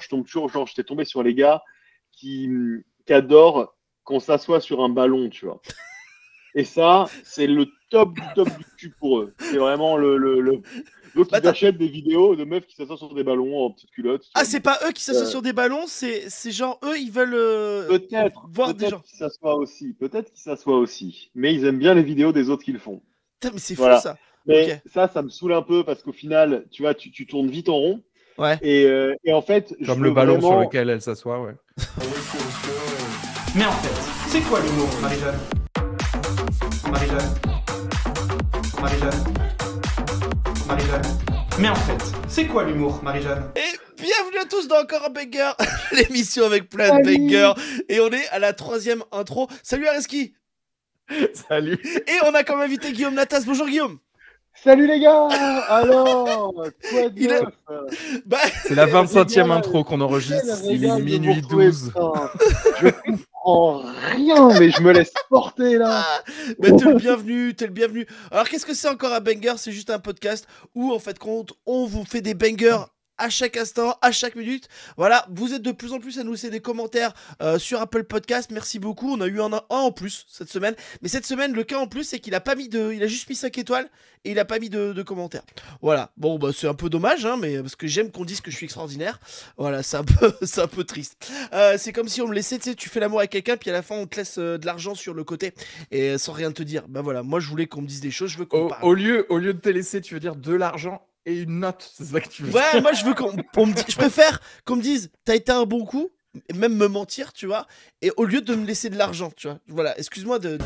je tombe toujours, genre, j'étais tombé sur les gars qui, qui adorent qu'on s'assoit sur un ballon, tu vois. Et ça, c'est le top du top du cul pour eux. C'est vraiment le. le, le... Donc, Bah, ils achètent des vidéos de meufs qui s'assoient sur des ballons en petite culotte. Ah, c'est pas eux qui s'assoient Euh. sur des ballons, c'est genre eux, ils veulent euh, Peut-être, voir des gens. peut-être qu'ils s'assoient aussi. Peut-être qu'ils s'assoient aussi. Mais ils aiment bien les vidéos des autres qui le font. Putain, mais c'est Voilà. fou ça. Mais ça, ça me saule un peu parce qu'au final, tu vois, tu, tu tournes vite en rond. Ouais. Et, euh, et en fait, je Comme le ballon sur lequel elle s'assoit, ouais. Mais en fait, c'est quoi l'humour, Marie-Jeanne? Marie-Jeanne? Marie-Jeanne? Marie-Jeanne? Mais en fait, c'est quoi l'humour, Marie-Jeanne? Et bienvenue à tous dans Encore un Banger, l'émission avec plein de bangers. Et on est à la troisième intro. Salut Areski Salut. Et on a comme invité Guillaume Natas. Bonjour Guillaume Salut les gars Alors Quoi de est- neuf? Bah, C'est la 25e Génial. intro qu'on enregistre. Il est minuit vous retrouver, 12. putain. Je comprends rien, mais je me laisse porter là. bah, t'es le bienvenu, t'es le bienvenu. Alors qu'est-ce que c'est encore un banger? C'est juste un podcast où en fait compte, on vous fait des bangers à chaque instant, à chaque minute. Voilà, vous êtes de plus en plus à nous laisser des commentaires euh, sur Apple Podcast. Merci beaucoup. On a eu un, un en plus cette semaine. Mais cette semaine, le cas en plus, c'est qu'il a pas mis de. Il a juste mis 5 étoiles et il a pas mis de, de commentaires. Voilà. Bon, bah, c'est un peu dommage, hein, mais parce que j'aime qu'on dise que je suis extraordinaire. Voilà, c'est un peu, c'est un peu triste. Euh, c'est comme si on me laissait, tu sais, tu fais l'amour avec quelqu'un, puis à la fin, on te laisse euh, de l'argent sur le côté et sans rien te dire. Bah voilà, moi, je voulais qu'on me dise des choses, je veux qu'on Au, parle. au lieu, au lieu de te laisser, tu veux dire de l'argent et une note. C'est ça que tu veux Ouais, moi je veux qu'on on me dise, je préfère qu'on me dise t'as été un bon coup, et même me mentir, tu vois, et au lieu de me laisser de l'argent, tu vois. Voilà, excuse-moi de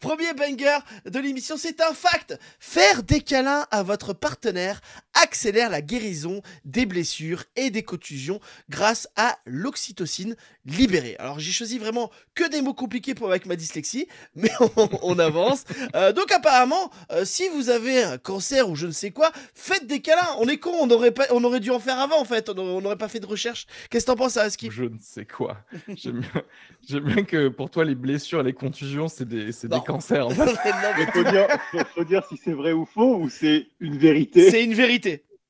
premier banger de l'émission, c'est un fact. Faire des câlins à votre partenaire accélère la guérison des blessures et des contusions grâce à l'oxytocine libérée. Alors j'ai choisi vraiment que des mots compliqués pour avec ma dyslexie, mais on, on avance. Euh, donc apparemment, euh, si vous avez un cancer ou je ne sais quoi, faites des câlins. On est con, on aurait pas, on aurait dû en faire avant en fait. On aurait- on n'aurait pas fait de recherche. Qu'est-ce que t'en penses, Aski? Je ne sais quoi. J'aime bien, que pour toi, les blessures et les contusions, c'est des, des cancers. Il dire, faut dire si c'est vrai ou faux ou c'est une vérité. C'est une vérité.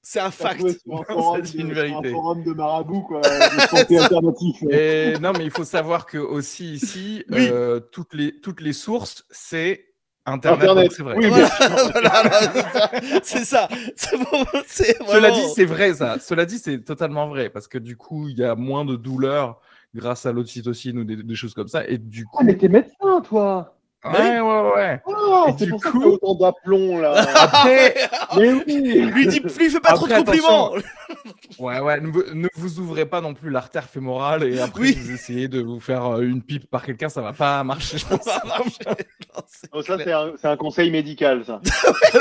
C'est un fact. de- une vérité. Un forum de marabout, quoi. De santé alternatif. Et non, mais il faut savoir que aussi ici, Oui. euh, toutes, les, toutes les sources, c'est Internet. Internet. c'est vrai. Oui, Voilà, voilà, c'est ça. C'est ça. C'est bon, c'est Cela vraiment- dit, c'est vrai ça. Cela dit, c'est totalement vrai parce que du coup, il y a moins de douleur grâce à l'oxytocine ou des, des choses comme ça. Et du Ah, coup, mais t'es médecin, toi ouais, ouais, ouais. Oh, Et c'est du pour ça coup- que t'as autant d'aplomb, là. Après, mais oui Lui, lui fais pas trop de compliments. ouais, ouais, ne, vous- ne vous ouvrez pas non plus l'artère fémorale et après Oui. vous essayez de vous faire euh, une pipe par quelqu'un, ça va pas marcher, je pense. Ça va marcher. Non, c'est Oh, ça, un, un conseil médical, ça.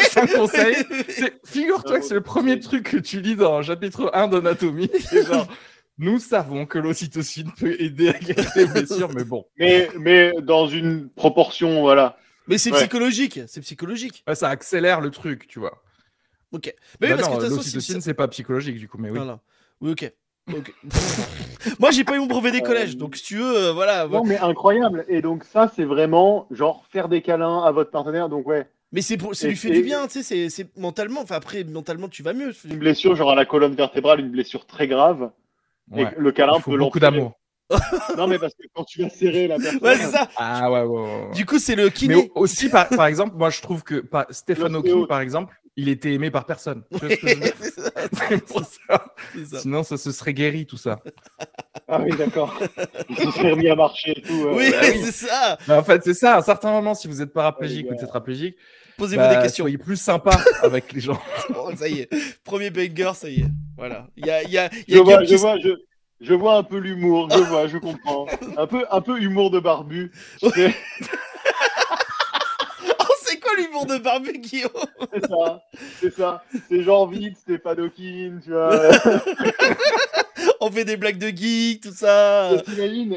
C'est un conseil. Figure-toi que c'est le premier truc que tu lis dans chapitre 1 d'anatomie. C'est genre, nous savons que l'ocytocine peut aider à guérir les blessures, mais bon, Mais, mais dans une proportion, voilà. Mais c'est Ouais. psychologique. C'est psychologique. ouais, ça accélère le truc, tu vois. Ok. Mais oui, Bah parce non, que l'ocytocine, c'est pas psychologique, du coup, mais oui. Voilà. Oui, ok. Ok. Moi, j'ai pas eu mon brevet des collèges, donc si tu veux, euh, voilà. Non, mais incroyable. Et donc, ça, c'est vraiment, genre, faire des câlins à votre partenaire. Donc, ouais, Mais c'est pour, lui fait du bien, tu sais. c'est- C'est mentalement. Enfin, après, mentalement, tu vas mieux. une blessure, genre à la colonne vertébrale, une blessure très grave. Ouais. Et le câlin Il faut peut beaucoup d'amour. Non, mais parce que quand tu vas serrer la personne. Ouais, c'est ça. Ah ouais, ouais. Du coup, c'est le Mais kiné. au- aussi, par, par exemple, moi, je trouve que par, L'ostéo. Hawking, par exemple, il était aimé par personne. Tu vois ce que je veux dire? C'est ça, C'est pour ça. c'est ça. Sinon, ça se serait guéri, tout ça. Ah oui, d'accord. Il se serait remis à marcher et tout. euh, Oui, bah c'est ça. Mais en fait, c'est ça. À un certain moment, si vous êtes paraplégique Ouais, ou tétraplégique, Posez-vous bah, des questions. soyez plus sympa avec les gens. Oh, ça y est. Premier banger, ça y est. Voilà. Il y a, il y a, il y Je a vois, Guillaume je qui- vois, je, je vois un peu l'humour, je vois, je comprends. Un peu, un peu humour de barbu. tu sais, Oh, c'est quoi l'humour de Barbu, Guillaume? C'est ça, c'est ça. C'est genre vite, Stéphane Hawking, tu vois. On fait des blagues de geek, tout ça.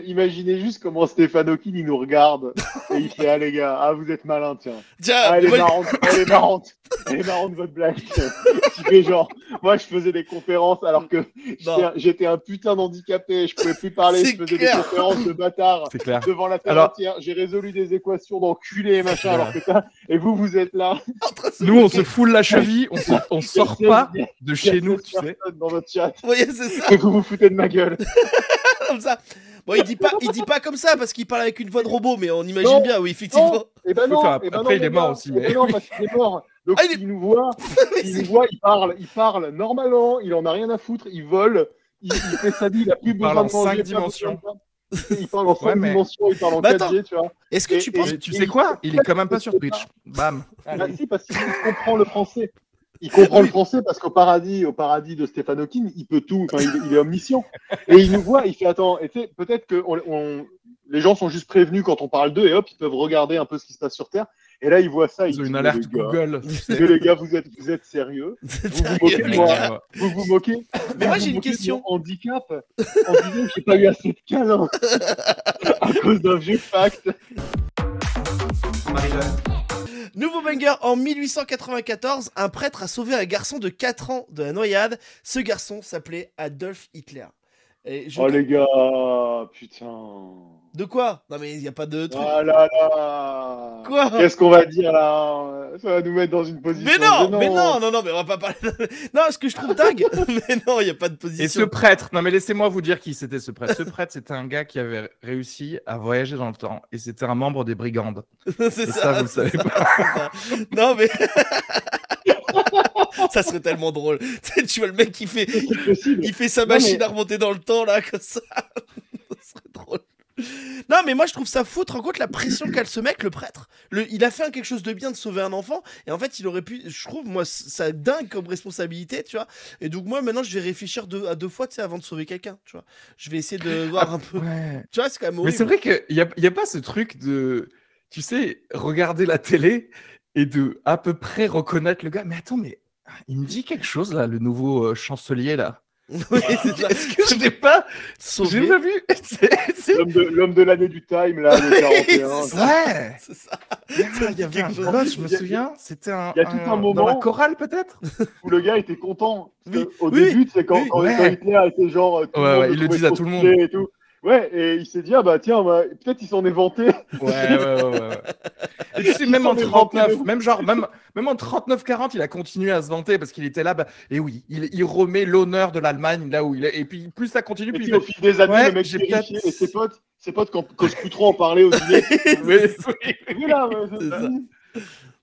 Imaginez juste comment Stéphane Hawking il nous regarde et il fait ah les gars, ah vous êtes malins tiens. Tiens, Ah, elle est moi, marrante, elle est marrante. Elle est marrante votre blague. tu fais genre, moi je faisais des conférences alors que j'étais un- j'étais un putain d'handicapé, je pouvais plus parler, je faisais clair. des conférences de bâtard C'est clair. devant la terre Alors- entière. J'ai résolu des équations d'enculé et machin alors que ça. Et vous, vous êtes là. Nous, on se foule la cheville, on, sort- on sort pas de chez nous, tu sais. Dans votre chat. Vous voyez, c'est ça, Et vous vous foutez de ma gueule. comme ça. Bon, il dit pas, il dit pas comme ça parce qu'il parle avec une voix de robot, mais on imagine Non. bien, oui, effectivement. Non, et ben non. Enfin, eh ben après, non, il est mort aussi, Eh ben mais- non, parce qu'il est mort. Donc Ah, il il nous voit, Mais il nous voit, il parle, il parle normalement, il en a rien à foutre, il vole, il, il fait sa vie, il a plus Il besoin parle de en manger, dimensions. Il parle en 5 Ouais, mais- dimensions, il parle en Mais 4G, tu vois. Est-ce que Et- tu et- penses Mais tu sais quoi? Il est quand même pas sur Twitch. Bam. Ah, si, parce qu'il comprend le français. Il comprend le français parce qu'au paradis, au paradis de Stéphane Hawking, il peut tout, enfin, il, il est omniscient. Et il nous voit, il fait attends, et tu sais, peut-être que on, on- les gens sont juste prévenus quand on parle d'eux et hop, ils peuvent regarder un peu ce qui se passe sur Terre. Et là, ils voient ça, ils Ils ont disent, une alerte les gars, Google. mais les gars, vous êtes, vous êtes sérieux? Vous vous moquez de moi gars. Vous vous moquez? Mais moi, j'ai une question. handicap en disant que j'ai pas eu assez de câlins à cause d'un vieux fact. Marie-Jeanne, Nouveau banger en 1894, un prêtre a sauvé un garçon de 4 ans de la noyade. Ce garçon s'appelait Adolf Hitler. Et je- Oh les gars, putain. De quoi? Non mais il n'y a pas de truc. Ah là là. Quoi? Qu'est-ce qu'on va dire là? Ça va nous mettre dans une position. mais non, mais non, non, non, mais on va pas parler. de- Non, ce que je trouve dingue. mais non, il n'y a pas de Et position. ce prêtre, non mais laissez-moi vous dire qui c'était ce prêtre. Ce prêtre, c'était un gars qui avait réussi à voyager dans le temps et c'était un membre des brigandes. c'est Et ça. ça, vous le savez ça, ça. Non mais. ça serait tellement drôle. Tu tu vois le mec qui fait, il fait sa Non, machine mais- à remonter dans le temps là comme ça. ça serait drôle. Non mais moi je trouve ça fou, rends compte la pression qu'a ce mec, le prêtre? Le, il a fait quelque chose de bien de sauver un enfant et en fait il aurait pu, je trouve moi ça dingue comme responsabilité, tu vois. Et donc moi maintenant je vais réfléchir deux, à deux fois tu sais avant de sauver quelqu'un, tu vois. Je vais essayer de voir un peu. Ouais. Tu vois c'est quand même Mais horrible. c'est vrai qu'il n'y a, y a pas ce truc de, tu sais, regarder la télé et de à peu près reconnaître le gars. Mais attends, mais il me dit quelque chose là, le nouveau euh, chancelier là. Oui, c'est ça. Est-ce que je l'ai pas. J'ai pas vu. L'homme de, l'homme de l'année du time là, le 41. C'est ça. Ouais. C'est ça. Il y il avait un je me Il souviens. C'était un. il y a tout un moment- Dans la chorale peut-être. où le gars était content. Oui, au oui, début, c'est quand, oui. quand- Ouais. quand Hitler était genre. euh, tout Ouais, le monde ouais, ils le disent à tout le monde. Et. Ouais, et il s'est dit, ah bah tiens, bah, peut-être il s'en est vanté. Ouais, ouais, ouais, ouais, ouais. Et tu sais, même en Ils sont 39, inventés. même genre, même, même en 39-40, il a continué à se vanter parce qu'il était là. Bah, et oui, il, il remet l'honneur de l'Allemagne là où il est. Et puis plus ça continue, Et plus puis il au fil des années, Ouais, le mec j'ai et ses potes, ses potes quand, quand Scoutron en parlait au dîner. Et ça.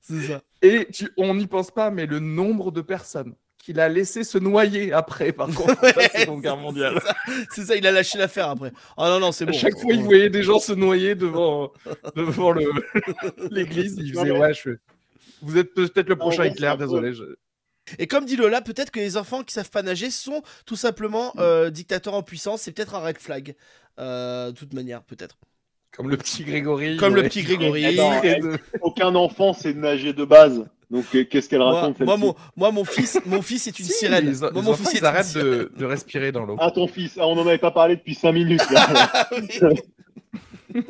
C'est ça. Et tu, on n'y pense pas, mais le nombre de personnes qu'il a laissé se noyer après, par contre, Ouais, la Seconde Guerre mondiale. C'est ça. Il a lâché l'affaire après. Oh non, non, c'est À bon. chaque fois, il voyait des gens se noyer devant, devant le- l'église. Il faisait, ouais, je... vous êtes peut-être le En prochain peu- désolé. je- Et comme dit Lola, peut-être que les enfants qui savent pas nager sont tout simplement euh, dictateurs en puissance. C'est peut-être un red flag. Euh, de toute manière, peut-être. Comme le petit Grégory. Comme le petit Grégory. Attends, Et de- Aucun enfant sait nager de base? Donc euh, qu'est-ce qu'elle raconte moi, mon, moi, mon fils, mon fils est une Si, sirène. Les, Moi, les mon enfants, fils ils arrêtent de, de respirer dans l'eau. Ah ton fils, ah, on en avait pas parlé depuis 5 minutes. Là. Oui.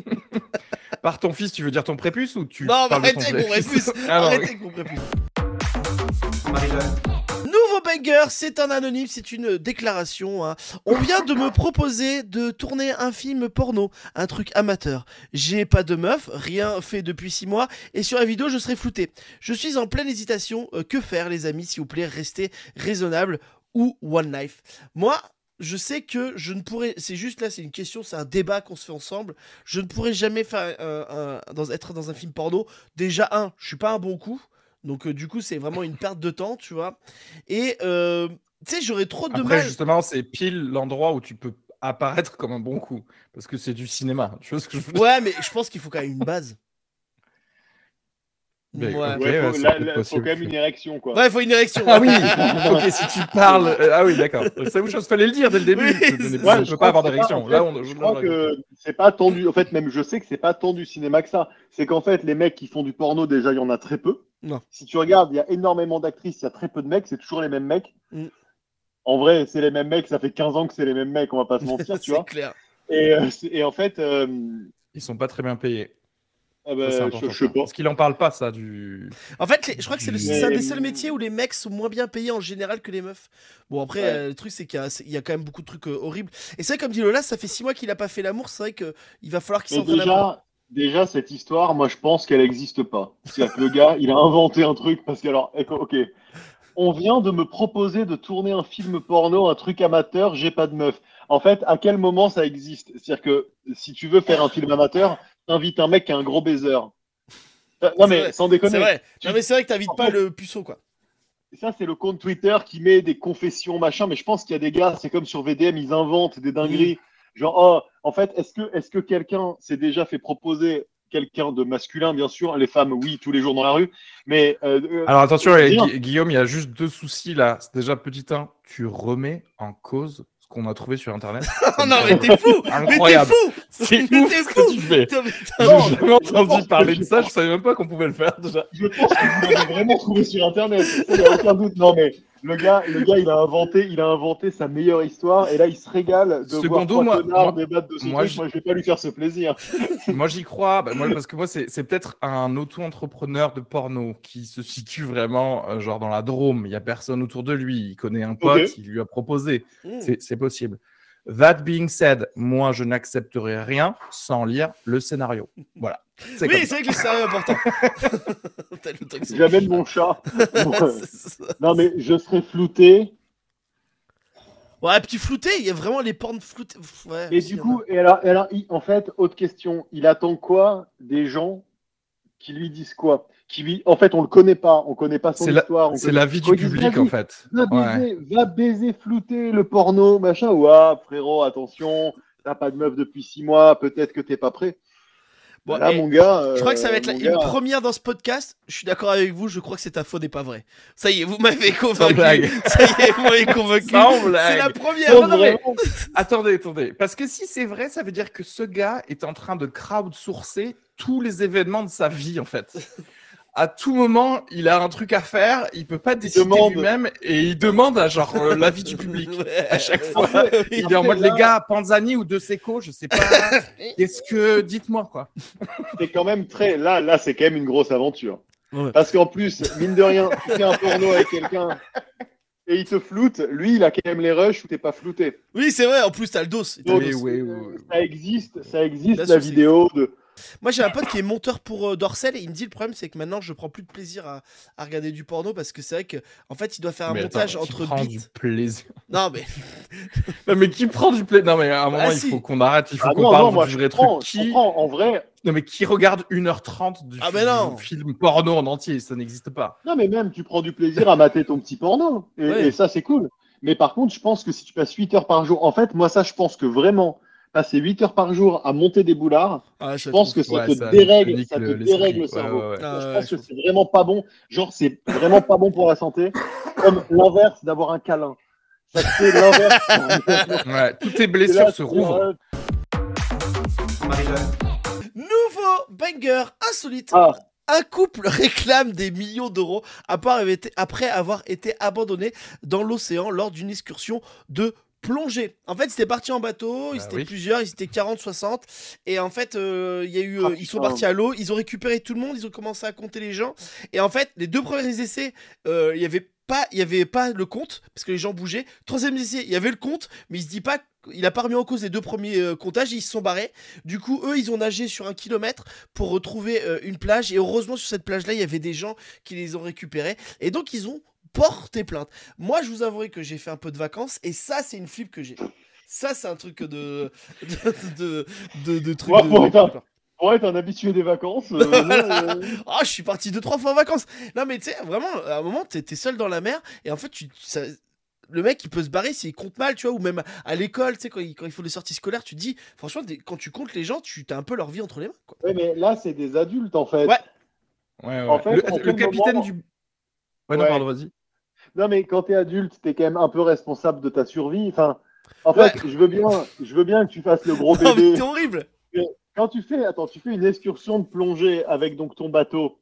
Par ton fils, tu veux dire ton prépuce ou tu Non, mais parles de ton arrêtez avec mon prépuce? Ah non, Arrêtez avec mon prépuce. C'est un anonyme, c'est une déclaration. hein. On vient de me proposer de tourner un film porno, un truc amateur. J'ai pas de meuf, rien fait depuis 6 mois, et sur la vidéo je serai flouté. Je suis en pleine hésitation. Euh, que faire les amis, s'il vous plaît, restez raisonnable ou one life. Moi, je sais que je ne pourrais, c'est juste là, c'est une question, c'est un débat qu'on se fait ensemble. Je ne pourrais jamais faire euh, être dans un film porno. Déjà un, je suis pas un bon coup. Donc euh, du coup c'est vraiment une perte de temps, tu vois. Et euh, tu sais, j'aurais trop de Après, mal. justement, c'est pile l'endroit où tu peux apparaître comme un bon coup. Parce que c'est du cinéma. Tu vois ce que je veux dire? Ouais, mais je pense qu'il faut quand même une base. Mais, ouais. ok. Ouais, faut, ouais, là, quand même une érection quoi. Ouais, il faut une érection. Ah oui Ok, si tu parles... euh, Ah oui, d'accord. C'est autre chose, fallait le dire dès le début. Oui, Je ne je crois pas avoir d'érection. en Là, on... Je crois que c'est pas tendu. En fait, même je sais que c'est pas tant du cinéma que ça. C'est qu'en fait, les mecs qui font du porno, déjà, il y en a très peu. Non. Si tu regardes, il y a énormément d'actrices, il y a très peu de mecs, c'est toujours les mêmes mecs. Mm. En vrai, c'est les mêmes mecs, ça fait 15 ans que c'est les mêmes mecs, on va pas se mentir, tu c'est vois. clair. Et, euh, et en fait, euh, Ils sont pas très bien payés. Ah bah, Ça, je, je. Parce qu'il en parle pas, ça, du. En fait, les- je crois que c'est le- un des seuls métiers où les mecs sont moins bien payés en général que les meufs. Bon, après, Ouais. euh, le truc, c'est qu'il y, a- y quand même beaucoup de trucs euh, horribles. Et c'est vrai, comme dit Lola, ça fait six mois qu'il a pas fait l'amour. C'est vrai qu'il va falloir qu'il s'entraîne déjà, déjà, cette histoire, moi, je pense qu'elle n'existe pas. C'est-à-dire que le gars, il a inventé un truc parce que, alors, éco- ok, on vient de me proposer de tourner un film porno, un truc amateur, j'ai pas de meuf. En fait, à quel moment ça existe? C'est-à-dire que si tu veux faire un film amateur, t'invites un mec qui a un gros baiser. Euh, Non, mais vrai, sans déconner. C'est vrai. Tu- Non, mais c'est vrai que t'invites pas le puceau, quoi. Ça, c'est le compte Twitter qui met des confessions, machin, mais je pense qu'il y a des gars, c'est comme sur VDM, ils inventent des dingueries. Genre, oh, en fait, est-ce que, est-ce que quelqu'un s'est déjà fait proposer quelqu'un de masculin, bien sûr, les femmes, oui, tous les jours dans la rue, mais euh, euh, Alors attention, Guillaume, il y a juste deux soucis là. C'est déjà petit 1, tu remets en cause ce qu'on a trouvé sur internet. Oh non, mais t'es fou! Mais t'es Incroyable. fou! C'est ouf ce que tu fais. J'ai jamais entendu parler de ça, je savais même pas qu'on pouvait le faire déjà. je pense que vous l'avez vraiment trouvé sur Internet. Il n'y a aucun doute. Non, mais le gars, le gars, il a inventé, il a inventé sa meilleure histoire, et là, il se régale de Secondo, voir trois moi- moi- débattre de ce moi, truc. je- Moi, je vais pas lui faire ce plaisir. moi j'y crois, bah, moi, parce que moi c'est c'est peut-être un auto-entrepreneur de porno qui se situe vraiment euh, genre dans la Drôme. Il y a personne autour de lui, il connaît un pote, Ok. il lui a proposé. Mmh. C'est c'est possible. That being said, moi je n'accepterai rien sans lire le scénario. Voilà. Oui, c'est vrai que le sérieux est important. J'amène mon chat. Non, mais je serais flouté. Ouais, petit flouté, il y a vraiment les pornes floutées. Ouais, Et du coup, et alors, et alors, il- en fait, autre question, il attend quoi des gens qui lui disent quoi? Qui. En fait, on le connaît pas, on connaît pas son C'est la- histoire. C'est la vie du public en fait. Va baiser, va baiser, flouter le porno, machin. Ouah, frérot, attention, t'as pas de meuf depuis six mois, peut-être que t'es pas prêt. Bon, Là, mon gars. Je crois que euh, ça va être la- une première dans ce podcast. Je suis d'accord avec vous. Je crois que c'est ta faute et pas vrai. Ça y est, vous m'avez convaincu. Ça y est, vous m'avez convaincu. C'est la première. non, non, Attendez, attendez. Parce que si c'est vrai, ça veut dire que ce gars est en train de crowdsourcer tous les événements de sa vie, en fait. À tout moment, il a un truc à faire, il peut pas décider demande. lui-même et il demande à genre euh, l'avis du public. Ouais. À chaque fois, il est en mode là- les gars, Panzani ou De Seco, je sais pas. Qu'est-ce que dites-moi quoi. c'est quand même très. Là, là, c'est quand même une grosse aventure. Ouais. Parce qu'en plus, mine de rien, tu fais un porno avec quelqu'un et il te floute. Lui, il a quand même les rushs où t'es pas flouté. Oui, c'est vrai. En plus, t'as le dos. Donc, Oui, oui, oui. Ça existe, ça existe la vidéo de. Moi, j'ai un pote qui est monteur pour euh, Dorsel et il me dit le problème, c'est que maintenant, je prends plus de plaisir à, à regarder du porno parce que c'est vrai que, en fait, il doit faire un Mais montage attends, qui entre prend bits. du plaisir. Non, mais Non mais qui prend du plaisir? Non mais à un moment Ah, il si. faut qu'on arrête, il faut Ah qu'on parle non, moi du vrai truc. Qui... En vrai, Non mais qui regarde 1h30 du, Ah, fi- mais non. du film porno en entier? Ça n'existe pas. non, mais même tu prends du plaisir à mater ton petit porno. Et, Ouais. et ça, c'est cool. Mais par contre, je pense que si tu passes 8 heures par jour, en fait, moi, ça, je pense que vraiment, passer 8 heures par jour à monter des boulards, Ah, je pense que ça Ouais, te ça dérègle, ça te le- dérègle le cerveau. ouais, ouais. Ah, je ouais, pense je que c'est vraiment pas bon. Genre, c'est vraiment pas bon pour la santé. Comme l'inverse d'avoir un câlin. Ça fait l'inverse. Ouais, toutes tes blessures là, se rouvrent. Nouveau banger insolite. Ah, Un couple réclame des millions d'euros après avoir été- après avoir été abandonné dans l'océan lors d'une excursion de plongée. En fait, ils étaient partis en bateau, ils Bah étaient oui. plusieurs, ils étaient 40, 60. Et en fait, euh, il y a eu, Ah, euh, ils sont partis à l'eau, ils ont récupéré tout le monde, ils ont commencé à compter les gens. Et en fait, les deux premiers essais, euh, il y avait pas, il y avait pas le compte parce que les gens bougeaient. Troisième essai, il y avait le compte, mais il se dit pas, il a pas remis en cause les deux premiers euh, comptages, ils se sont barrés. Du coup, eux, ils ont nagé sur un kilomètre pour retrouver euh, une plage. Et heureusement, sur cette plage-là, il y avait des gens qui les ont récupérés. Et donc, ils ont porté plainte. Moi, je vous avouerai que j'ai fait un peu de vacances. Et ça, c'est une flip que j'ai. Ça, c'est un truc de. de. de. de, de truc Ouais, de- pour de- être un- pour être un habitué des vacances. euh, non, euh, Ah, je suis parti deux, trois fois en vacances. Non, mais tu sais, vraiment, à un moment, t'es seul dans la mer. Et en fait, tu. ça- le mec, il peut se barrer s'il compte mal, tu vois, ou même à l'école, tu sais, quand il, quand il faut des sorties scolaires, tu te dis, franchement, des- quand tu comptes les gens, tu as un peu leur vie entre les mains, quoi. ouais, mais là, c'est des adultes, en fait. Ouais. Ouais, ouais. En fait, le, en le quel capitaine moment- du. Ouais, non, Ouais. pardon, vas-y. Non, mais quand t'es adulte, t'es quand même un peu responsable de ta survie. Enfin, en Ouais. fait, je veux bien, je veux bien que tu fasses le gros mais bébé. t'es horrible! Quand tu fais, attends, tu fais une excursion de plongée avec donc ton bateau.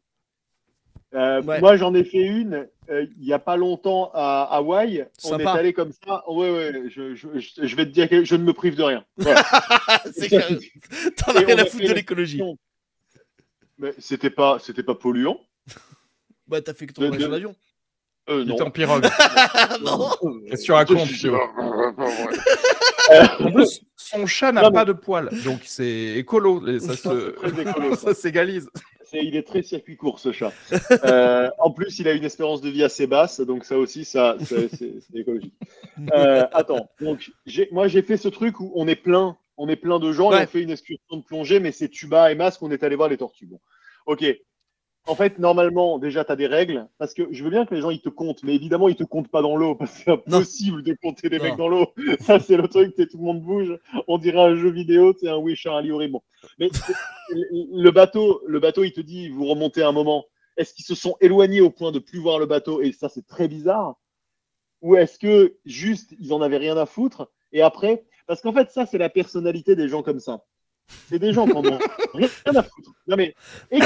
Euh, Ouais. Moi, j'en ai fait une euh, il y a pas longtemps à Hawaï. On est allé comme ça. Ouais, ouais. Je, je, je- je vais te dire que je ne me prive de rien. C'est. T'en as rien à foutre de l'écologie. Mais c'était pas, c'était pas polluant. Bah, t'as fait que ton voyage en avion. Euh, Il non. était en pirogue. Non Qu'est-ce que tu racontes, son chat n'a mais- pas de poils, donc c'est écolo. et ça se... s'égalise. Il est très circuit court ce chat. Euh, en plus, il a une espérance de vie assez basse, donc ça aussi, ça, ça- c'est écologique. Euh, attends, donc moi j'ai fait ce truc où on est plein, on est plein de gens et Ouais. on fait une excursion de plongée, mais c'est tuba et masque, on est allé voir les tortues. Bon. Ok. En fait, normalement, déjà, tu as des règles, parce que je veux bien que les gens ils te comptent, mais évidemment, ils te comptent pas dans l'eau, parce que c'est impossible de compter des Non. mecs dans l'eau. Ça, c'est le truc, tout le monde bouge, on dirait un jeu vidéo, c'est un Ali horrible. Bon. Mais le le bateau, le bateau, il te dit, vous remontez un moment. Est-ce qu'ils se sont éloignés au point de plus voir le bateau? Et ça, c'est très bizarre. Ou est-ce que juste, ils en avaient rien à foutre? Et après, parce qu'en fait, ça, c'est la personnalité des gens comme ça. C'est des gens qui en ont rien à foutre. Non mais, et qui,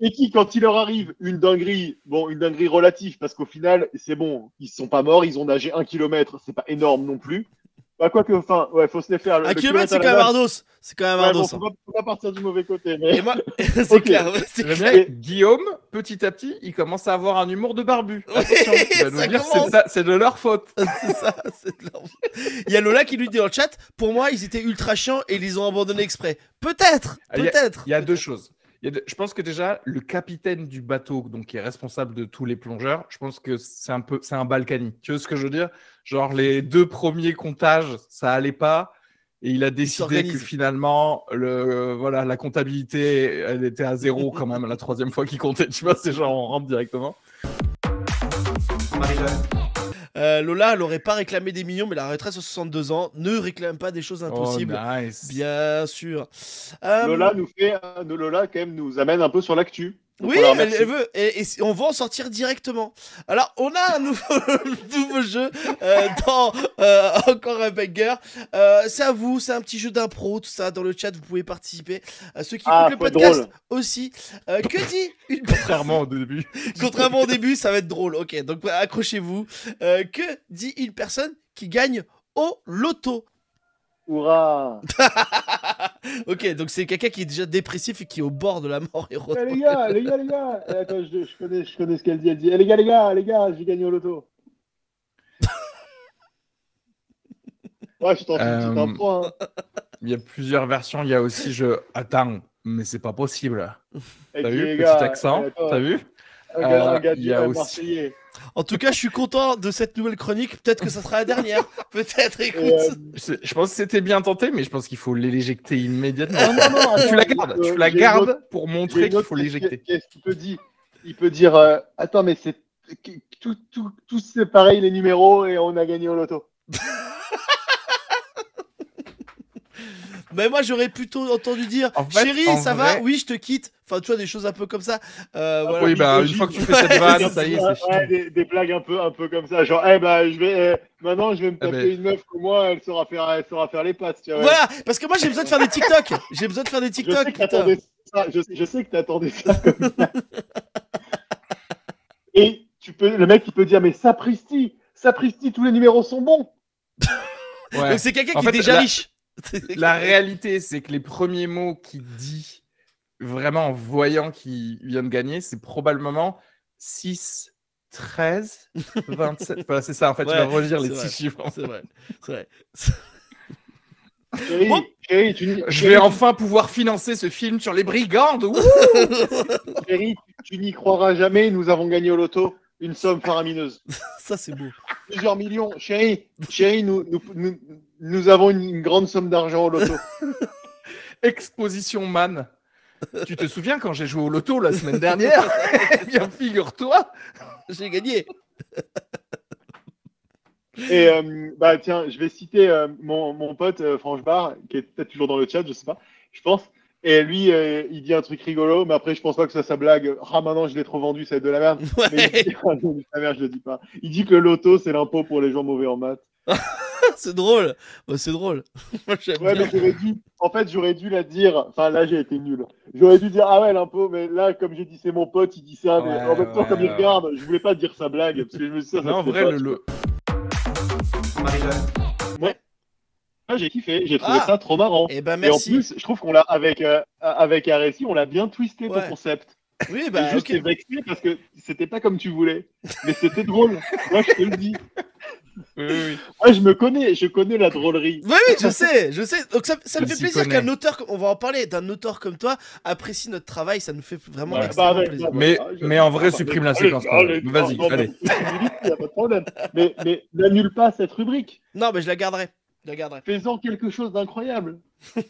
et qui, quand il leur arrive une dinguerie, bon, une dinguerie relative, parce qu'au final, c'est bon, ils sont pas morts, ils ont nagé un kilomètre, c'est pas énorme non plus. Bah, quoi que, enfin, ouais, faut se les faire. Le- Un le kilomètre, c'est quand même ardos. C'est quand même ouais, ardos. bon, faut, hein. pas, faut pas partir du mauvais côté. Mais... Et moi, c'est Ok. clair. ouais, clair. bien Guillaume, petit à petit, il commence à avoir un humour de barbu. Attention, il va nous ça dire que commence. c'est ça- c'est de leur faute. C'est ça, c'est de leur- Il y a Lola qui lui dit dans le chat, pour moi, ils étaient ultra chiants et ils les ont abandonnés exprès. Peut-être, il y a- peut-être. Il y a deux choses. Il y a deux- Je pense que déjà, le capitaine du bateau, donc qui est responsable de tous les plongeurs, je pense que c'est un peu, c'est un Balkany. Tu vois ce que je veux dire? Genre les deux premiers comptages, ça allait pas, et il a décidé que finalement, le, voilà, la comptabilité, elle était à zéro quand même la troisième fois qu'il comptait. Tu vois, c'est genre on rentre directement. Marie-Jeanne, Euh, Lola, elle aurait pas réclamé des millions, mais la retraite à 62 ans ne réclame pas des choses impossibles. Oh, nice. Bien sûr. Euh, Lola nous fait, euh, Lola quand même nous amène un peu sur l'actu. Donc, Oui, elle, elle veut, et, et on va en sortir directement. Alors, on a un nouveau, nouveau jeu euh, dans euh, encore un banger. Euh, c'est à vous, c'est un petit jeu d'impro, tout ça. Dans le chat, vous pouvez participer. À ceux qui Ah, écoutent le podcast drôle. aussi. Euh, que dit une Contrairement au début. Contrairement au début, ça va être drôle. Ok, donc accrochez-vous. Euh, que dit une personne qui gagne au loto? Hurrah Ok, donc c'est quelqu'un qui est déjà dépressif et qui est au bord de la mort. Et Eh, les gars, les gars, les gars Eh, Attends, je, je connais, je connais ce qu'elle dit. Elle dit eh, les gars, les gars, les gars, j'ai gagné au loto. ouais, je t'en Euh, intro, hein. Il y a plusieurs versions. Il y a aussi je. Attends, mais c'est pas possible. T'as vu Petit gars, accent. T'as vu? Un Euh, un il y a un aussi- Marseillais. En tout cas, je suis content de cette nouvelle chronique. Peut-être que ça sera la dernière. Peut-être, écoute. Euh, Je pense que c'était bien tenté, mais je pense qu'il faut l'éjecter immédiatement. non, non, non, tu la gardes, euh, tu la gardes autre- pour montrer qu'il faut l'éjecter. Qu'est-ce qu'il peut dire Il peut dire euh, Attends, mais c'est. Tout, tout, tout c'est pareil, les numéros, et on a gagné au loto. Mais moi, j'aurais plutôt entendu dire En fait, Chérie, ça vrai- va Oui, je te quitte. Enfin, tu vois, des choses un peu comme ça. Euh, voilà. Oui, bah, une fois que tu fais cette vanne, ça y est, c'est fini. ouais, des, des blagues un peu, un peu comme ça. Genre, eh ben, je vais, eh, maintenant, je vais me Eh taper ben. une meuf comme moi, elle saura faire, elle saura faire les pattes. tu vois. Voilà, parce que moi, j'ai besoin de faire des TikTok. J'ai besoin de faire des Je TikTok. sais que putain. t'attendais ça. Je, sais- je sais que t'attendais ça comme ça. Et tu peux, le mec, il peut dire, mais sapristi, sapristi, tous les numéros sont bons. Ouais. Donc, c'est quelqu'un qui fait, est déjà la- riche. La réalité, c'est que les premiers mots qu'il dit, vraiment en voyant qu'il vient de gagner, c'est probablement 6, 13, 27. Voilà, c'est ça, en fait, tu Ouais, vas relire les c'est vrai. six chiffres. C'est vrai. C'est vrai. Chérie, Bon. chérie, tu, Je vais enfin pouvoir financer ce film sur les brigandes. Chérie, tu n'y croiras jamais, nous avons gagné au loto une somme faramineuse. Ça, c'est beau. Plusieurs millions. Chérie, chérie, nous, nous, nous, nous avons une, une grande somme d'argent au loto. Exposition Man. Tu te souviens quand j'ai joué au loto la semaine dernière Eh bien, figure-toi. J'ai gagné. Et euh, bah tiens, je vais citer euh, mon, mon pote euh, Franchbar, qui est peut-être toujours dans le chat, je sais pas, je pense. Et lui, euh, il dit un truc rigolo, mais après, je pense pas que ça sa blague. Ah, maintenant, je l'ai trop vendu, c'est de la merde. Mais il dit, ah non, sa mère, je le dis pas. Il dit que le loto, c'est l'impôt pour les gens mauvais en maths. c'est drôle. Bah, c'est drôle. Moi, j'aime Ouais, bien. mais j'aurais dû, en fait, j'aurais dû la dire. Enfin, là, j'ai été nul. J'aurais dû dire, ah ouais, l'impôt, mais là, comme j'ai dit, c'est mon pote, il dit ça, mais Ouais, en même temps, ouais, comme il ouais. regarde, je voulais pas dire sa blague, parce que je me suis dit, ça, ça Non, en vrai, pas, le, le- Marie-Jeanne, j'ai kiffé, j'ai trouvé Ah. ça trop marrant. Eh ben Et en merci. plus, je trouve qu'on l'a avec euh, avec Arécy, on l'a bien twisté Ouais. ton concept. Oui, Bah, juste ok. t'es vexé parce que c'était pas comme tu voulais, mais c'était drôle. Moi, je te le dis. Oui, oui, je me connais, je connais la drôlerie. Oui, oui, je sais, je sais. Donc ça, ça me fait plaisir qu'un auteur, on va en parler, d'un auteur comme toi apprécie notre travail. Ça nous fait vraiment Ouais. extrêmement ouais, plaisir. Mais- mais en vrai, ah, supprime bah, la séquence, allez. Vas-y, allez. mais- y a pas de problème. Mais, mais n'annule pas cette rubrique. Non, mais je la garderai. Je la garderai. Fais-en quelque chose d'incroyable.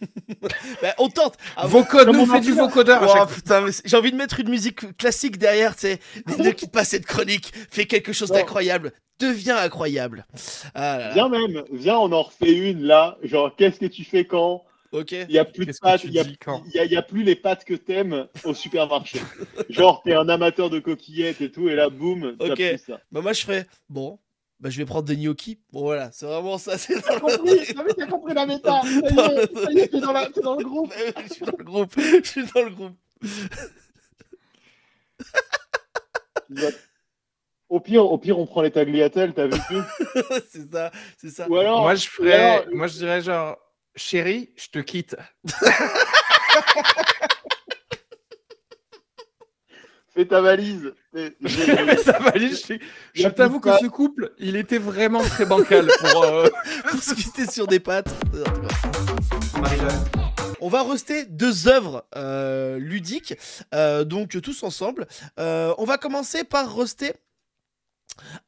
Bah, on tente. Ah, Vocode, nous on fait a du vocodeur Oh, putain, j'ai envie de mettre une musique classique derrière, tu sais. Ne quitte pas cette chronique. Fais quelque chose d'incroyable. Deviens incroyable. Ah là là. Viens même, viens, on en refait une là. Genre, qu'est-ce que tu fais quand Ok. il y a plus de pâtes, tu il y, a- y y plus les pâtes que t'aimes au supermarché. Genre, t'es un amateur de coquillettes et tout, et là, boum, Ok. plus ça. Bah, moi, je ferais. Bon, bah, je vais prendre des gnocchis. Bon, voilà, c'est vraiment ça. C'est T'as compris, t'as vu, t'as compris la méta. Ça y est, t'es dans, la- dans le groupe. je suis dans le groupe. Je suis dans le groupe. Au pire, au pire, on prend les tagliatelles, t'as vu tout c'est ça, c'est ça. Ou alors, Moi, je ferais. alors, Moi, je dirais genre, chérie, je te quitte. Fais ta valise. Et- Mais ça va aller, je t'avoue que ce couple, il était vraiment très bancal pour. euh, Parce qu'il était sur des pattes. On va rester deux œuvres euh, ludiques, euh, donc tous ensemble. Euh, on va commencer par rester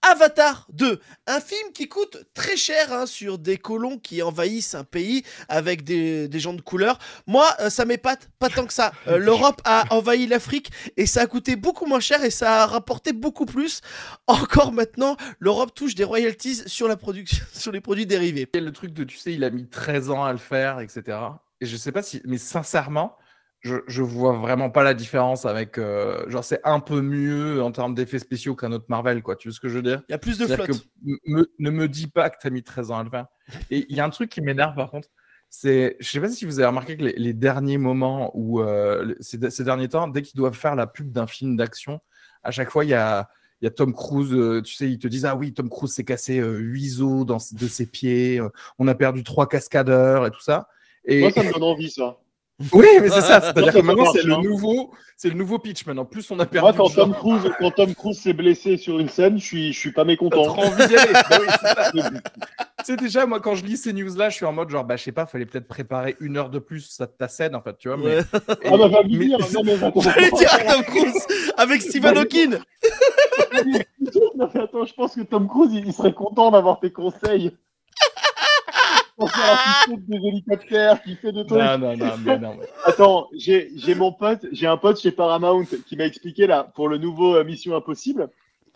Avatar 2, un film qui coûte très cher hein, sur des colons qui envahissent un pays avec des, des gens de couleur. Moi, euh, ça m'épate pas tant que ça. Euh, L'Europe a envahi l'Afrique et ça a coûté beaucoup moins cher et ça a rapporté beaucoup plus. Encore maintenant, l'Europe touche des royalties sur la production, sur les produits dérivés. Le truc de, tu sais, il a mis 13 ans à le faire, etc. Et je sais pas si, mais sincèrement, je, je vois vraiment pas la différence avec. euh, genre, c'est un peu mieux en termes d'effets spéciaux qu'un autre Marvel, quoi. Tu vois ce que je veux dire? Il y a plus de flotte. que me- ne me dis pas que tu as mis 13 ans à le faire. Et il y a un truc qui m'énerve par contre. C'est, je sais pas si vous avez remarqué que les, les derniers moments où, euh, ces, ces derniers temps, dès qu'ils doivent faire la pub d'un film d'action, à chaque fois, il y a, il y a Tom Cruise, euh, tu sais, ils te disent Ah oui, Tom Cruise s'est cassé euh, huit os dans, de ses pieds, euh, on a perdu trois cascadeurs et tout ça. Et, Moi, ça me donne envie, ça. oui, mais c'est ça, c'est-à-dire que maintenant, c'est le nouveau, c'est le nouveau pitch maintenant. Plus on a perdu. Moi, quand Tom Cruise, quand Tom Cruise s'est blessé sur une scène, je suis, je suis pas t'as mécontent. trop envie d'y aller. Bah oui, c'est ça. Tu sais, déjà, moi, quand je lis ces news-là, je suis en mode genre, bah, je sais pas, fallait peut-être préparer une heure de plus sa- ta scène, en fait, tu vois. Mais, Ouais. et- Ah bah, va mais-. Non, J'allais dire à Tom Cruise avec Stephen Hawking. Non, mais attends, je pense que Tom Cruise, il, il serait content d'avoir tes conseils. Pour faire la petite des hélicoptères, qui fait des trucs. Non, non, non, mais non. mais- Attends, j'ai j'ai mon pote, j'ai un pote chez Paramount qui m'a expliqué là pour le nouveau euh, Mission Impossible.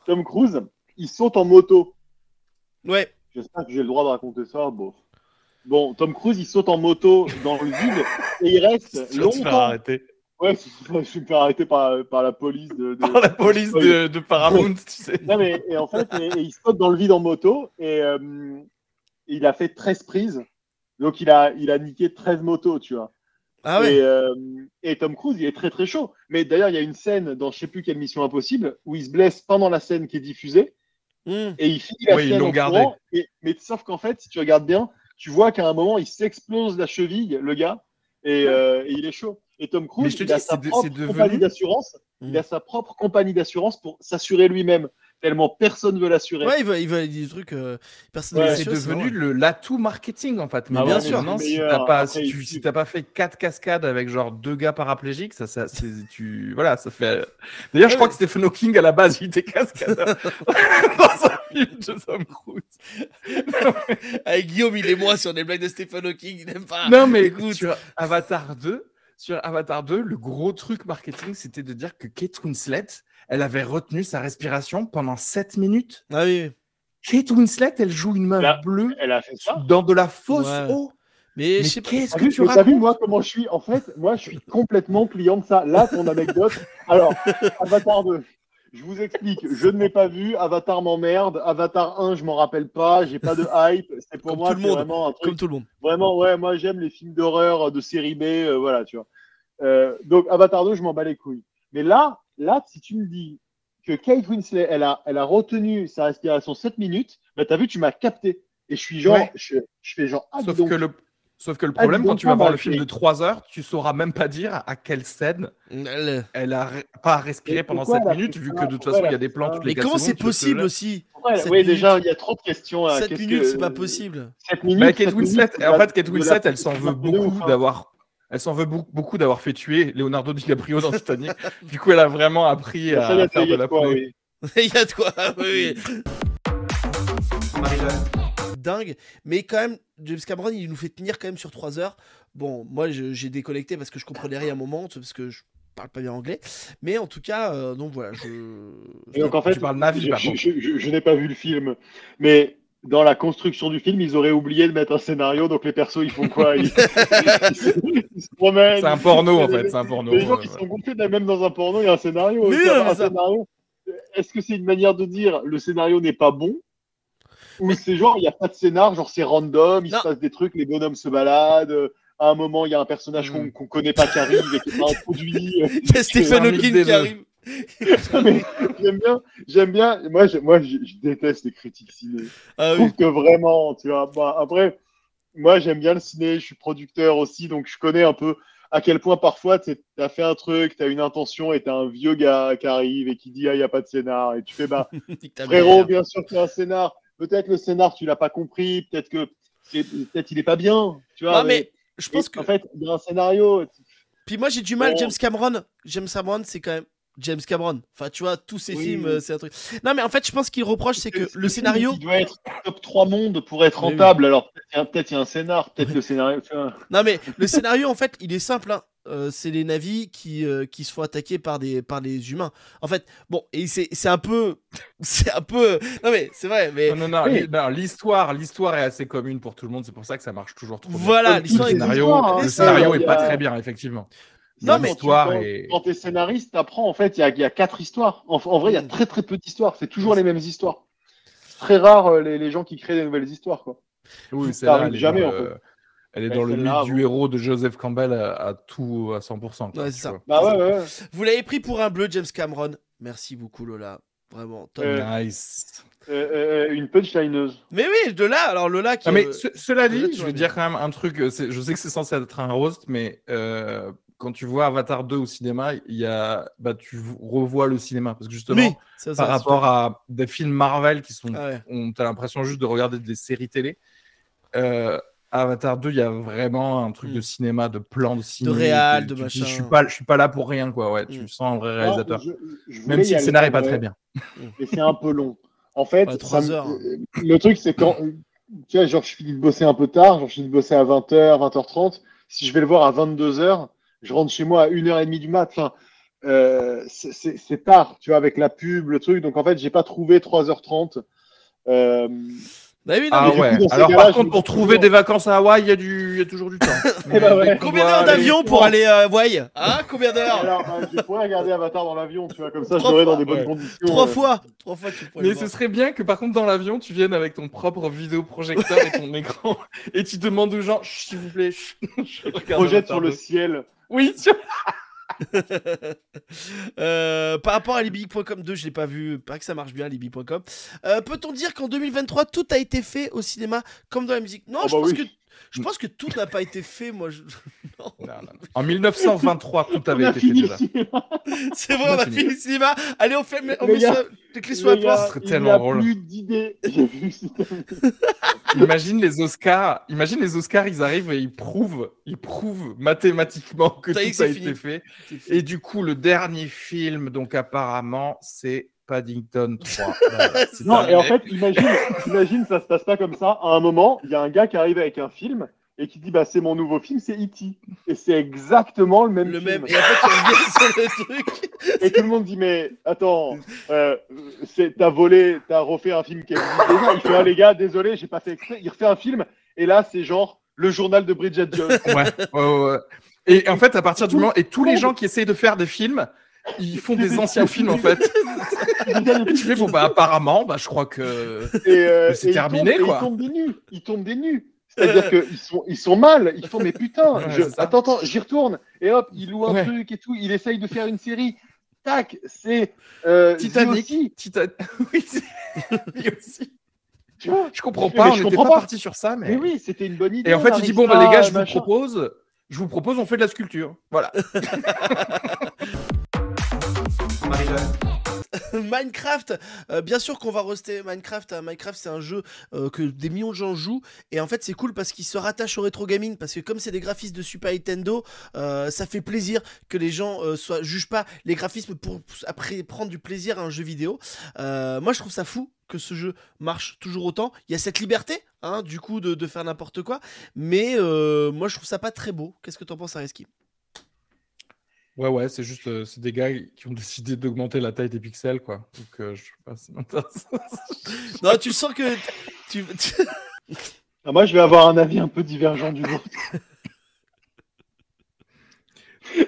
Tom Cruise, il saute en moto. Ouais. J'espère que j'ai le droit de raconter ça. Bon, bon Tom Cruise, il saute en moto dans le vide et il reste faire longtemps. arrêter. Ouais, je vais me faire arrêter par, par la police de. de- Par la police de, de Paramount, tu sais. Non, mais et en fait, et, et il saute dans le vide en moto et euh, il a fait 13 prises. Donc il a, il a niqué 13 motos, tu vois. Ah ouais. Et, euh, et Tom Cruise, il est très très chaud. Mais d'ailleurs, il y a une scène dans je sais plus quelle mission impossible où il se blesse pendant la scène qui est diffusée Hmm. et il finit la Oui, ils scène l'ont en gardé. courant. Et, mais sauf qu'en fait, si tu regardes bien, tu vois qu'à un moment, il s'explose la cheville, le gars, et, euh, et il est chaud. Et Tom Cruise, il a sa propre compagnie d'assurance. Mm. Il a sa propre compagnie d'assurance pour s'assurer lui-même, tellement personne veut l'assurer. Ouais, il va, il dire des trucs. euh, personne Ouais, ne c'est devenu le l'atout marketing en fait. Mais Ah bien ouais, sûr, non, si t'as pas, Après, si tu, si t'as pas fait quatre cascades avec genre deux gars paraplégiques, ça, ça, c'est, tu, voilà, ça fait. D'ailleurs, je crois que Stephen Hawking à la base, il était cascadeur dans un film de Tom Cruise. Avec Guillaume, il est moi sur des blagues de Stephen Hawking. Il n'aime pas. non, mais écoute. sur Avatar 2, sur Avatar 2, le gros truc marketing, c'était de dire que Kate Winslet, elle avait retenu sa respiration pendant 7 minutes. Ah oui. Kate Winslet, elle joue une meuf Là, bleue Elle a fait ça. dans de la fausse Ouais. eau. Mais, Mais je sais pas. qu'est-ce que tu t'as vu, moi, comment je suis? En fait, moi, je suis complètement client de ça. Là, ton anecdote. Alors, Avatar 2. Je vous explique. Je ne l'ai pas vu. Avatar m'emmerde. Avatar 1, je m'en rappelle pas. J'ai pas de hype. C'est pour Comme moi tout le c'est monde. vraiment un truc. Comme tout le monde. Vraiment, ouais, moi, j'aime les films d'horreur de série B. euh, voilà, tu vois. Euh, donc, Avatar 2, je m'en bats les couilles. Mais là, là, si tu me dis que Kate Winslet, elle a, elle a retenu sa respiration 7 minutes, bah, t'as vu, tu m'as capté. et je suis genre, Ouais. je, je fais genre, ah, Sauf donc. que le, sauf que le Ah, problème, quand tu vas ah, voir bah, le film de 3 heures, tu sauras même pas dire à quelle scène Le- elle a re- pas respiré pendant pourquoi 7 elle a minutes, vu que de toute façon, elle il y a des plans toutes les Mais 4 comment c'est possible aussi ouais, déjà, minutes. il y a trop de questions. à 7 qu'est-ce minutes, que- c'est pas possible. 7 minutes. Bah, 7 Kate Winslet, en fait, Kate Winslet, elle s'en veut beaucoup hein. d'avoir. Elle s'en veut beaucoup, d'avoir fait tuer Leonardo DiCaprio dans Titanic. du coup, elle a vraiment appris à a- faire de la quoi, oui. Il y a de quoi, oui, dingue. Mais quand même, James Cameron, il nous fait tenir quand même sur 3 heures. Bon, moi, j'ai déconnecté parce que je comprenais rien à un moment, parce que je parle pas bien anglais. Mais en tout cas, euh, donc voilà, je. Et donc en fait, Tu parles Navi, je- je- je n'ai pas vu le film, mais dans la construction du film, ils auraient oublié de mettre un scénario, donc les persos ils font quoi? Ils, ils se, ils se promènent. C'est un porno, en fait. C'est un porno. Les gens qui sont gonflés, même dans un porno, il y a un scénario. Ça-. Est-ce que c'est une manière de dire le scénario n'est pas bon? Ou c'est genre il n'y a pas de scénar, genre c'est random, il Non. se passe des trucs, les bonhommes se baladent. euh, À un moment, il y a un personnage qu'on Mm. qu'on connaît pas qui arrive et qui est pas introduit. Il y a Stephen Hawking qui arrive. J'aime bien, j'aime bien. Moi, je, moi, je, je déteste les critiques ciné. Ah Je oui. trouve que vraiment, tu vois. bah, après, moi, j'aime bien le ciné. Je suis producteur aussi, donc je connais un peu à quel point parfois tu as fait un truc, tu as une intention et tu as un vieux gars qui arrive et qui dit ah il y a pas de scénar et tu fais bah frérot, bien sûr qu'il y a un scénar. Peut-être le scénar tu l'as pas compris, peut-être que peut-être il est pas bien, tu vois. Non, mais je pense que. en fait, il y a un scénario. Puis moi, j'ai du mal. Bon. James Cameron, James Cameron, c'est quand même. James Cameron. Enfin, tu vois, tous Oui, films, oui. c'est un truc. Non, mais en fait, je pense qu'il reproche, c'est que le scénario. Il doit être top 3 mondes pour être Oui, oui. rentable. Alors peut-être il y a- un scénar, peut-être le scénario. tu vois. Non, mais le scénario, en fait, il est simple. hein. Euh, c'est les navis qui, euh, qui se font attaquer par des, par les humains. En fait, bon, et c'est c'est un peu. C'est un peu. Non, mais c'est vrai, mais. Non, non, non, l'histoire, l'histoire est assez commune pour tout le monde. C'est pour ça que ça marche toujours trop bien. Voilà, l'histoire Le est. scénario, hein. le C'est ça, scénario est pas a- très bien, effectivement. Non, mais quand, est. quand t'es scénariste, t'apprends en fait, il y a, il y a quatre histoires. En, en vrai, il y a Mm. très très peu d'histoires. C'est toujours les mêmes histoires. C'est très rare euh, les, les gens qui créent des nouvelles histoires. Quoi. Oui, Ça celle-là, arrive elle est jamais, dans en le- fait. Elle est Ouais, dans le mythe du bon. héros de Joseph Campbell à, à tout à 100%. quoi, Ouais, c'est ça. Bah ouais, ouais. ouais. Vous l'avez pris pour un bleu, James Cameron. Merci beaucoup, Lola. Vraiment, top. Euh, Nice. Euh, euh, une punchlineuse. Mais oui, de là, alors Lola qui. Non, mais euh, ce- cela dit, je vais dire quand même un truc. c'est- Je sais que c'est censé être un roast, mais euh, quand tu vois Avatar 2 au cinéma, il y a, bah, tu revois le cinéma parce que justement, Oui, ça, ça, par rapport à des films Marvel qui sont, Ah ouais. on t'as l'impression juste de regarder des séries télé. Euh, Avatar 2, il y a vraiment un truc de cinéma, de plan de cinéma. réal, de te dis, machin. Je suis pas, je suis pas là pour rien, quoi. Ouais, tu Mm. sens un vrai réalisateur. Non, je- je Même si le scénario est en pas très bien. Mais c'est un peu long. En fait, Ouais, trois ça me- heures. euh, le truc, c'est quand. Tu vois, genre, je finis de bosser un peu tard, genre, je finis de bosser à 20h, 20h30. Si je vais le voir à 22h, je rentre chez moi à 1h30 du mat. Enfin, euh, c'est- tard, tu vois, avec la pub, le truc. Donc, en fait, j'ai pas trouvé 3h30. Euh, Bah oui, non, Ah mais- du coup, ouais. Alors par contre, pour trouver toujours- des vacances à Hawaï, il y, a du- il y a toujours du temps. Ouais. Qu'on Combien d'heures d'avion pour aller à Hawaï? Hein Combien d'heures? Alors, euh, je pourrais regarder Avatar dans l'avion, tu vois, comme ça, je fois, dans des bonnes ouais. conditions. Trois euh. fois Trois fois, tu pourrais Mais ce serait bien que par contre dans l'avion, tu viennes avec ton propre vidéoprojecteur et ton écran et tu demandes aux gens, s'il vous plaît, je regarde Projette sur le 2. ciel. Oui, sur- Euh, par rapport à Libby.com 2, je l'ai pas vu, pas que ça marche bien Libby.com. Euh, Peut-on dire qu'en 2023 tout a été fait au cinéma comme dans la musique? Non, Oh je bah pense oui. que je pense que tout n'a pas été fait. Moi, je... non. Non, non, non. En 1923, tout avait été fait déjà. c'est vrai, On on a a fini. fini le cinéma. Allez, on fait, on met gars, les clés sur la serait il tellement drôle. plus d'idées. Imagine les Oscars, imagine les Oscars, ils arrivent et ils prouvent, ils prouvent mathématiquement que tout a c'est été fait. Et du coup, le dernier film, donc apparemment, c'est Paddington 3. Voilà, c'est Non, et en fait, imagine, imagine, ça se passe pas comme ça. À un moment, il y a un gars qui arrive avec un film et qui dit bah c'est mon nouveau film, c'est E.T. Et c'est exactement le même Le film. même. Et en fait, on revient sur le truc. Et tout le monde dit mais attends, euh, t'as volé, t'as refait un film qui existe déjà. Il fait ah les gars, désolé, j'ai pas fait exprès. Il refait un film et là c'est genre le journal de Bridget Jones. Ouais, ouais, ouais, ouais. Et en fait, à partir du moment, et tous les gens qui essayent de faire des films, ils font des anciens films en fait. Tu fais, bon, bah apparemment, bah je crois que. Euh, c'est et ils terminé, tombent- quoi. Ils tombent des nus. Ils tombent des nus. C'est-à-dire qu'ils sont, ils sont mal. Ils font, mais putain, je- attends, attends, j'y retourne. Et hop, il loue un Ouais. truc et tout. Il essaye de faire une série. Tac, c'est euh, Titanic. Titan... oui, c'est- lui aussi. Tu vois Je comprends Mais pas, je on n'était comprends pas, pas. parti sur ça, mais. Mais oui, c'était une bonne idée. Et en fait, il dit bon, bah, les gars, je vous propose, je vous propose, on fait de la sculpture. Voilà. Minecraft, euh, bien sûr qu'on va rester Minecraft. hein. Minecraft, c'est un jeu euh, que des millions de gens jouent. Et en fait, c'est cool parce qu'il se rattache au rétro gaming. Parce que comme c'est des graphismes de Super Nintendo, euh, ça fait plaisir que les gens soient, jugent pas les graphismes pour prendre du plaisir à un jeu vidéo. Moi, je trouve ça fou que ce jeu marche toujours autant. Il y a cette liberté, hein, du coup, de, faire n'importe quoi. Mais moi, je trouve ça pas très beau. Qu'est-ce que t'en penses, Areski? Ouais, ouais, c'est juste, euh, c'est des gars qui ont décidé d'augmenter la taille des pixels, quoi. Donc, euh, je sais pas, ça m'intéresse. Non, tu sens que tu, Ah, moi, je vais avoir un avis un peu divergent du vôtre.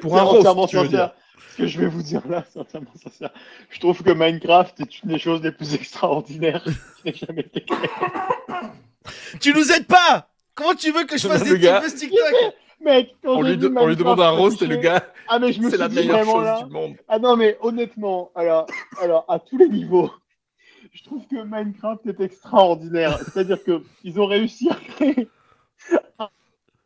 Pour un entièrement roast, tu veux sincère. dire. Ce que je vais vous dire là, c'est entièrement sincère. Je trouve que Minecraft est une des choses les plus extraordinaires qui n'ait jamais été créée. tu nous aides pas. Comment tu veux que je fasse des petits TikTok Mec, On lui, vu de- on lui Minecraft demande un roast et le gars, Ah, mais je me c'est suis la meilleure chose là. du monde. Ah non, mais honnêtement, alors, alors à tous les niveaux, je trouve que Minecraft est extraordinaire. C'est-à-dire que ils ont réussi à créer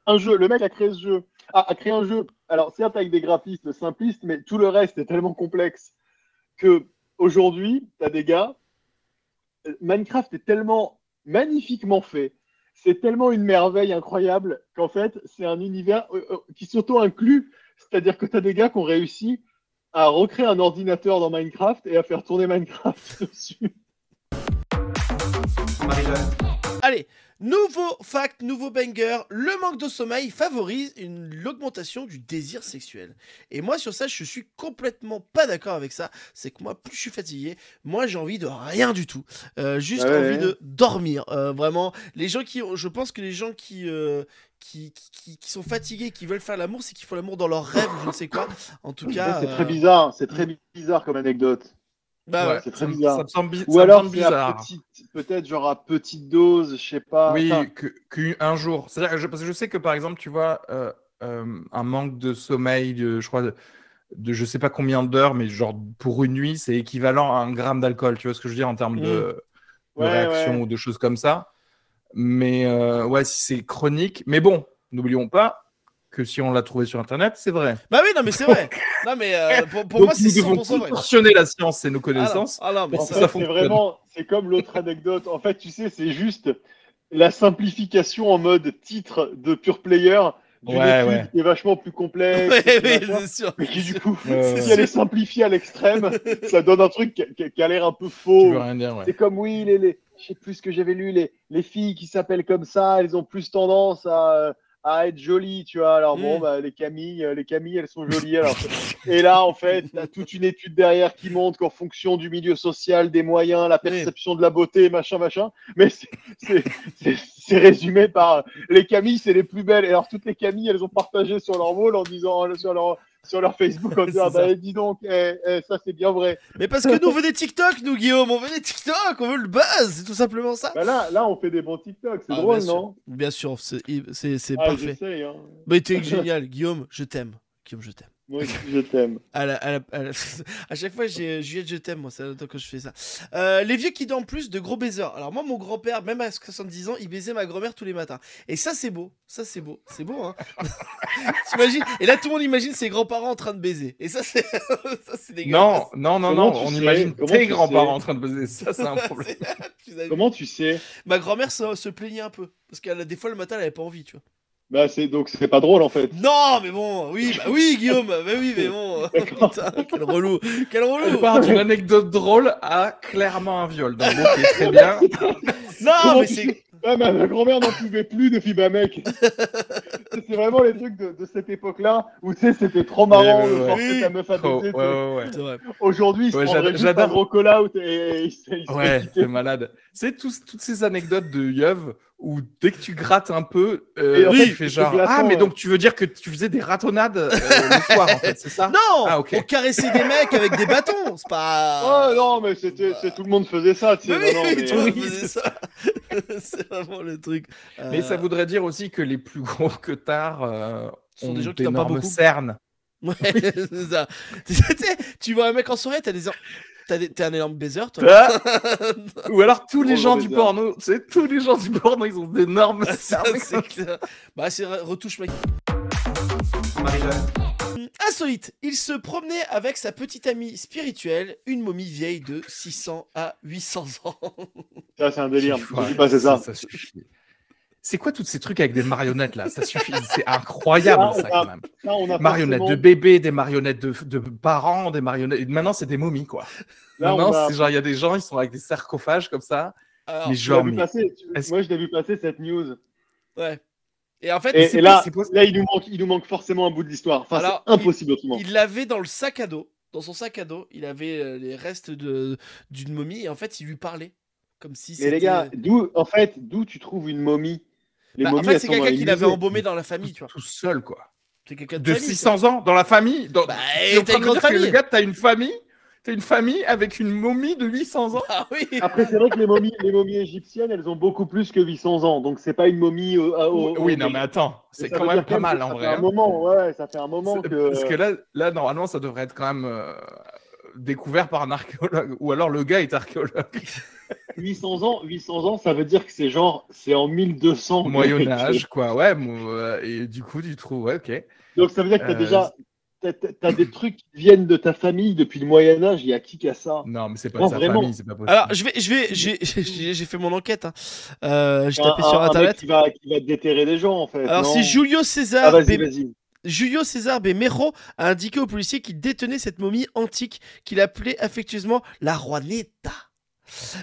un, jeu. Le mec a créé ce jeu, a, a créé un jeu. Alors certes avec des graphismes simplistes, mais tout le reste est tellement complexe que aujourd'hui, t'as des gars. euh, Minecraft est tellement magnifiquement fait. C'est tellement une merveille incroyable qu'en fait, c'est un univers euh, euh, qui s'auto-inclut. C'est-à-dire que tu as des gars qui ont réussi à recréer un ordinateur dans Minecraft et à faire tourner Minecraft dessus. Allez, nouveau fact, nouveau banger. Le manque de sommeil favorise une- l'augmentation du désir sexuel. Et moi, sur ça, je suis complètement pas d'accord avec ça. C'est que moi, plus je suis fatigué, moi, j'ai envie de rien du tout. Euh, juste Ah ouais, envie de dormir. Euh, vraiment, les gens qui, je pense que les gens qui, euh, qui, qui, qui sont fatigués, qui veulent faire l'amour, c'est qu'ils font l'amour dans leurs rêves je ne sais quoi. En tout cas, c'est très bizarre, c'est très bizarre comme anecdote. Bah Ouais, c'est très ça me- bizarre. Ça me bi- Ou ça me alors bizarre. petite, peut-être genre à petite dose, je sais pas. Oui, Enfin, que, que un jour. C'est-à-dire, je- parce que je sais que par exemple, tu vois, euh, euh, un manque de sommeil, de, je crois, de, de je sais pas combien d'heures, mais genre pour une nuit, c'est équivalent à un gramme d'alcool. Tu vois ce que je veux dire en termes de, de Ouais, réaction ouais. ou de choses comme ça. Mais euh, ouais, si c'est chronique. Mais bon, n'oublions pas que si on l'a trouvé sur Internet, c'est vrai. Bah oui, non, mais c'est vrai. Non, mais euh, pour, pour Donc moi, c'est nous devons 100% vrai. contorsionner la science et nos Ah non, connaissances. ah non, mais en c'est- ça fait, c'est vraiment, c'est comme l'autre anecdote. En fait, tu sais, c'est juste la simplification en mode titre de pure player d'une Ouais, étude ouais. qui est vachement plus complexe. Ouais, oui, c'est sûr. mais qui du coup, ouais, si elle est simplifiée à l'extrême, ça donne un truc qui, a l'air un peu Tu faux. veux rien dire, ouais. C'est comme oui, les, les, je sais plus ce que j'avais lu, les, les filles qui s'appellent comme ça, elles ont plus tendance à, à être jolies, tu vois. Alors bon, Mm. bah, les Camille, euh, les Camille, elles sont jolies. Alors. Et là, en fait, t'as toute une étude derrière qui montre qu'en fonction du milieu social, des moyens, la perception de la beauté, machin, machin. Mais c'est- c'est c'est- c'est résumé par les Camille, c'est les plus belles. Et alors toutes les Camille, elles ont partagé sur leur wall en disant sur leur sur leur Facebook en disant ah bah dis donc, eh, eh, ça c'est bien vrai. Mais parce que nous, on veut des TikTok, nous, Guillaume. On veut des TikTok, on veut le buzz. C'est tout simplement ça. Bah là, là, on fait des bons TikTok, c'est Ah, drôle, bien sûr. non Bien sûr, c'est Ah, parfait. hein. Mais t'es génial, Guillaume, je t'aime. Guillaume, je t'aime. Moi aussi, je t'aime. À, la- à la- à la- à chaque fois, j'ai Juliette, je t'aime, moi, ça fait longtemps que je fais ça. Euh, les vieux qui dorment plus de gros baiseurs. Alors, moi, mon grand-père, même à 70 ans, il baisait ma grand-mère tous les matins. Et ça, c'est beau. Ça, c'est beau. C'est beau, hein. T'imagines? Et là, tout le monde imagine ses grands-parents en train de baiser. Et ça, c'est c'est dégueulasse. Non, non, non, Comment non. On sais? imagine Comment tes grands-parents en train de baiser. Ça, c'est un problème. C'est- Comment tu sais? Ma grand-mère se, se plaignait un peu. Parce que des fois, le matin, elle avait pas envie, tu vois. Bah c'est donc c'est pas drôle en fait. Non, mais bon, oui, bah oui, Guillaume, bah oui, mais bon. Putain, quel relou, quel On relou. part d'une anecdote drôle à clairement un viol. Donc, ok, très bien. Non, Comment mais c'est. Ah, ma, ma grand-mère n'en pouvait plus depuis bah mec. c'est vraiment les trucs de, de cette époque-là où tu sais c'était trop marrant de ouais. forcer Oui. ta meuf à baiser. Aujourd'hui, il se un j'adore. gros call-out et, et il se- il se Ouais, c'est malade. C'est tous- toutes ces anecdotes de Yeuve où dès que tu grattes un peu, euh, tu fais genre Ah, mais ouais. donc tu veux dire que tu faisais des ratonnades euh, le soir en fait, c'est ça? Non, Ah, ok. on caressait des mecs avec des bâtons, c'est pas. Oh non, mais c'était c'est- tout le monde faisait ça, tu sais. Mais oui, non, mais- tout le monde faisait ça. c'est vraiment le truc. Mais Euh, ça voudrait dire aussi que les plus gros que tard euh, ont des gens qui pas beaucoup. cernes. Ouais, c'est ça. Tu vois un mec en soirée, t'as des. T'es un énorme baiser, toi. Ah Ou alors tous les gens du porno, sais, tous les gens du porno, ils ont d'énormes Ça, cernes. c'est clair. Bah, c'est retouche mec. Insolite, il se promenait avec sa petite amie spirituelle, une momie vieille de 600 à 800 ans. Ça, c'est un délire. Ouais, J'ai vu passer ça. suffit. C'est quoi tous ces trucs avec des marionnettes là? Ça suffit, c'est incroyable ça quand a- même. Là, on a Marionnettes de bébés, des marionnettes de, de parents, des marionnettes. et Maintenant, c'est des momies quoi. Là, Maintenant, a- c'est genre il y a des gens, ils sont avec des sarcophages comme ça. Alors, mais genre, mais- passer. Tu- est-ce- Moi, je l'ai vu passer cette news. ouais. Et en fait, Et, c'est et pas- là, c'est pas- là, il nous manque, il nous manque forcément un bout de l'histoire. Enfin, Alors, c'est impossible autrement. il l'avait dans le sac à dos. Dans son sac à dos, il avait euh, les restes de d'une momie et en fait, il lui parlait. Comme si Mais c'était. les gars, d'où, en fait, d'où tu trouves une momie? Les Bah, en fait, c'est quelqu'un qui l'avait embaumé dans la famille, tu vois. tout seul quoi. C'est quelqu'un de, De famille, 600 ans dans la famille. Dans... Bah, en t'as une grande famille. Le gars, t'as une famille, t'as une famille avec une momie de 800 ans. Ah oui. Après, c'est vrai que les momies, les momies égyptiennes, elles ont beaucoup plus que 800 ans. Donc, c'est pas une momie. au- au- oui, au- non mais attends, c'est quand même pas mal ça en fait vrai. un hein. moment, ouais, ça fait un moment que. Parce que là, là, normalement, ça devrait être quand même euh, découvert par un archéologue. Ou alors le gars est archéologue. 800 ans, 800 ans, ça veut dire que c'est genre, c'est en 1200. Au Moyen-Âge, quoi. Ouais, euh, et du coup, tu trouves, ouais, ok. Donc, ça veut dire que t'as Euh, déjà. T'as, des trucs qui viennent de ta famille depuis le Moyen-Âge. Il y a qui qui a ça? Non, mais c'est pas Non, de sa vraiment. famille, c'est pas possible. Alors, je vais, je vais, j'ai, j'ai j'ai fait mon enquête. hein. Euh, j'ai tapé un- sur internet. qui va, qui va déterrer des gens, en fait. Alors, non? c'est Julio Ah, César. vas-y. Julio César a indiqué aux policiers qu'il détenait cette momie antique qu'il appelait affectueusement la Juaneta.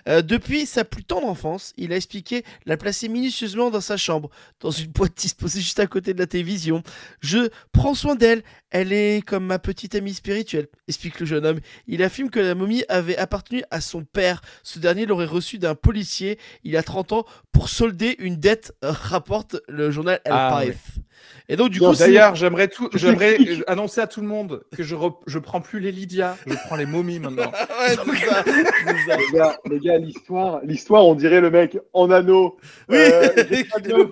Euh, depuis sa plus tendre enfance, il a expliqué la placer minutieusement dans sa chambre, dans une boîte disposée juste à côté de la télévision. Je prends soin d'elle, elle est comme ma petite amie spirituelle, explique le jeune homme. Il affirme que la momie avait appartenu à son père. Ce dernier l'aurait reçue d'un policier il y a 30 ans pour solder une dette, rapporte le journal El Ah. Et donc, du Non, coup, D'ailleurs, j'aimerais tout, j'aimerais t'explique. annoncer à tout le monde que je, rep- je prends plus les Lydia, je prends les momies maintenant. Ouais, ça. Les gars, les gars, l'histoire, l'histoire, on dirait le mec en anneau. Oui, Euh,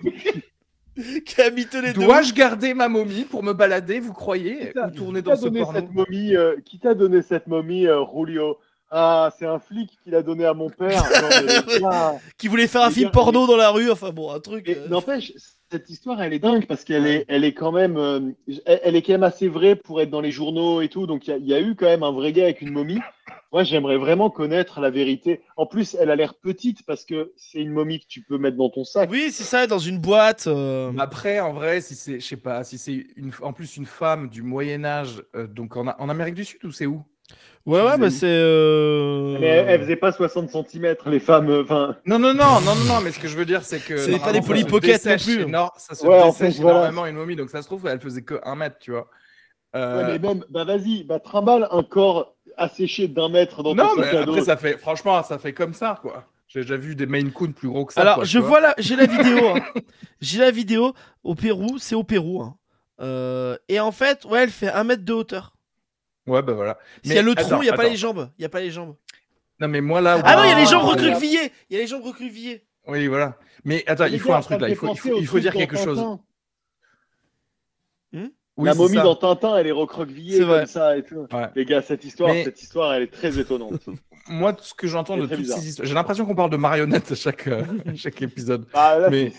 qui a mitonné de Dois-je garder ma momie pour me balader, vous croyez Ou tourner qui dans t'a ce donné porno cette momie euh, Qui t'a donné cette momie, euh, Julio? Ah, c'est un flic qui l'a donné à mon père. Non, mais les gars, qui voulait faire un Les film gars, porno dans la rue, enfin bon, un truc. euh, N'empêche, cette histoire, elle est dingue parce qu'elle est, elle est quand même, euh, elle, elle est quand même assez vraie pour être dans les journaux et tout. Donc il y, a- il y a eu quand même un vrai gars avec une momie. Moi, j'aimerais vraiment connaître la vérité. En plus, elle a l'air petite parce que c'est une momie que tu peux mettre dans ton sac. Oui, c'est ça, dans une boîte. euh, Après, en vrai, si c'est, je sais pas, si c'est une, en plus une femme du Moyen Âge, euh, donc en, en Amérique du Sud ou c'est où? Ouais, ouais, bah c'est. euh, Mais elle, faisait pas 60 cm, les femmes. euh, Enfin, Non, non, non, non, non, non, mais ce que je veux dire, c'est que. C'est pas des Pocket non plus. éno- Ça se Ouais, en fait, voilà. énormément une momie, donc ça se trouve, elle faisait que un mètre, tu vois. Euh, ouais, mais même, bah vas-y, bah trimballe un corps asséché d'un mètre dans non, ton mais sac à dos. après, ça fait, franchement, ça fait comme ça, quoi. J'ai déjà vu des Maine Coon plus gros que ça. Alors, quoi, je tu vois la, j'ai la vidéo. hein. J'ai la vidéo au Pérou, c'est au Pérou. hein. Euh, et en fait, ouais, elle fait un mètre de hauteur. Ouais, bah voilà. S'il y a le tronc, attends, il n'y a pas attends. les jambes. Il y a pas les jambes. Non, mais moi là. Ah non, il y a les jambes ouais. recroquevillées. Il y a les jambes recroquevillées. Oui, voilà. Mais attends, il faut un truc là. Il faut, il penser faut, au il faut truc dire quelque chose. Oui, la momie ça. dans Tintin, elle est recroquevillée comme ça et tout. Ouais. Les gars, cette histoire, Mais- cette histoire, elle est très étonnante. Moi, tout ce que j'entends de toutes bizarre. ces histoires, j'ai l'impression qu'on parle de marionnettes à chaque, euh, chaque épisode. Ah, là, Mais-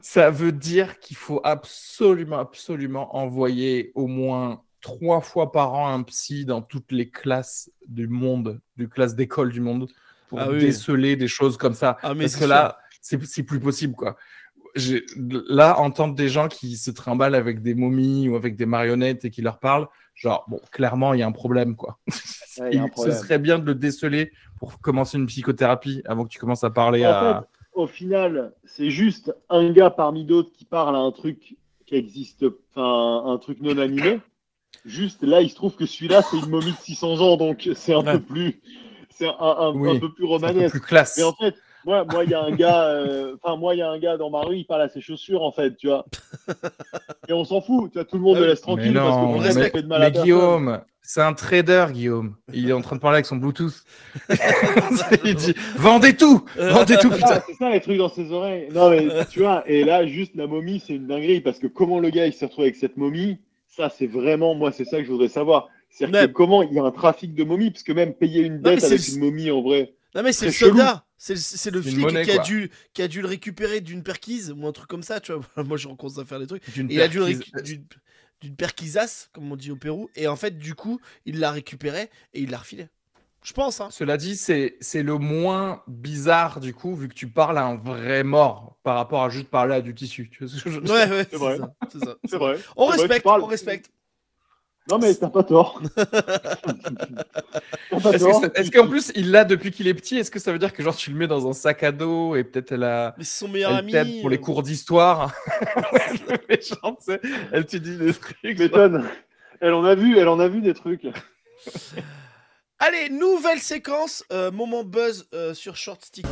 Ça veut dire qu'il faut absolument, absolument envoyer au moins trois fois par an un psy dans toutes les classes du monde, du classe d'école du monde, pour Ah oui. déceler des choses comme ça. Ah, mais Parce que sûr. là, c'est plus possible, quoi. Là, entendre des gens qui se trimballent avec des momies ou avec des marionnettes et qui leur parlent, genre, bon, clairement, il y a un problème, quoi. Ouais, il y a un Et Ce serait bien de le déceler pour commencer une psychothérapie avant que tu commences à parler En à. Au final, c'est juste un gars parmi d'autres qui parle à un truc qui existe, enfin, un truc non animé. Juste là, il se trouve que celui-là, c'est une momie de 600 ans, donc c'est un Ouais. peu plus, c'est un, un- Oui, un peu plus C'est un peu romanesque. plus classe. Mais en fait, moi, moi, il y a un gars, euh, enfin, moi, il y a un gars dans ma rue, il parle à ses chaussures, en fait, tu vois. Et on s'en fout, tu vois, tout le monde Ah le oui. laisse Mais tranquille parce que non, monde mais, fait de mal à mais personne. Guillaume, c'est un trader, Guillaume. Il est en train de parler avec son Bluetooth. il dit Vendez tout Vendez tout, Ah, putain c'est ça les trucs dans ses oreilles. Non mais tu vois, et là juste la momie c'est une dinguerie parce que comment le gars il s'est retrouvé avec cette momie, ça c'est vraiment moi c'est ça que je voudrais savoir. C'est-à-dire que comment il y a un trafic de momies, parce que même payer une mais dette c'est avec le- une momie en vrai. Non mais c'est le soldat, c'est le, flic monnaie, qui, a dû, qui a dû le récupérer d'une perquise ou un truc comme ça, tu vois. Moi je recommence à faire des trucs. Et il a dû le perquise- récu- d'une d'une perquisasse, comme on dit au Pérou, et en fait du coup il l'a récupéré et il l'a refilé. Je pense, hein. Cela dit, c'est c'est le moins bizarre du coup, vu que tu parles à un vrai mort par rapport à juste parler à du tissu. Tu vois ce que je Ouais, ouais, c'est vrai. ça, ça. Vrai. On vrai, respecte, parles- on respecte. Non mais t'as pas tort. T'as pas Est-ce plus il l'a depuis qu'il est petit Est-ce que ça veut dire que genre tu le mets dans un sac à dos et peut-être elle a Mais c'est son meilleur elle ami. pour les euh, cours d'histoire? Elle te dit des trucs. Elle en a vu, elle en a vu des trucs. Allez, nouvelle séquence, euh, moment buzz euh, sur Short Stick.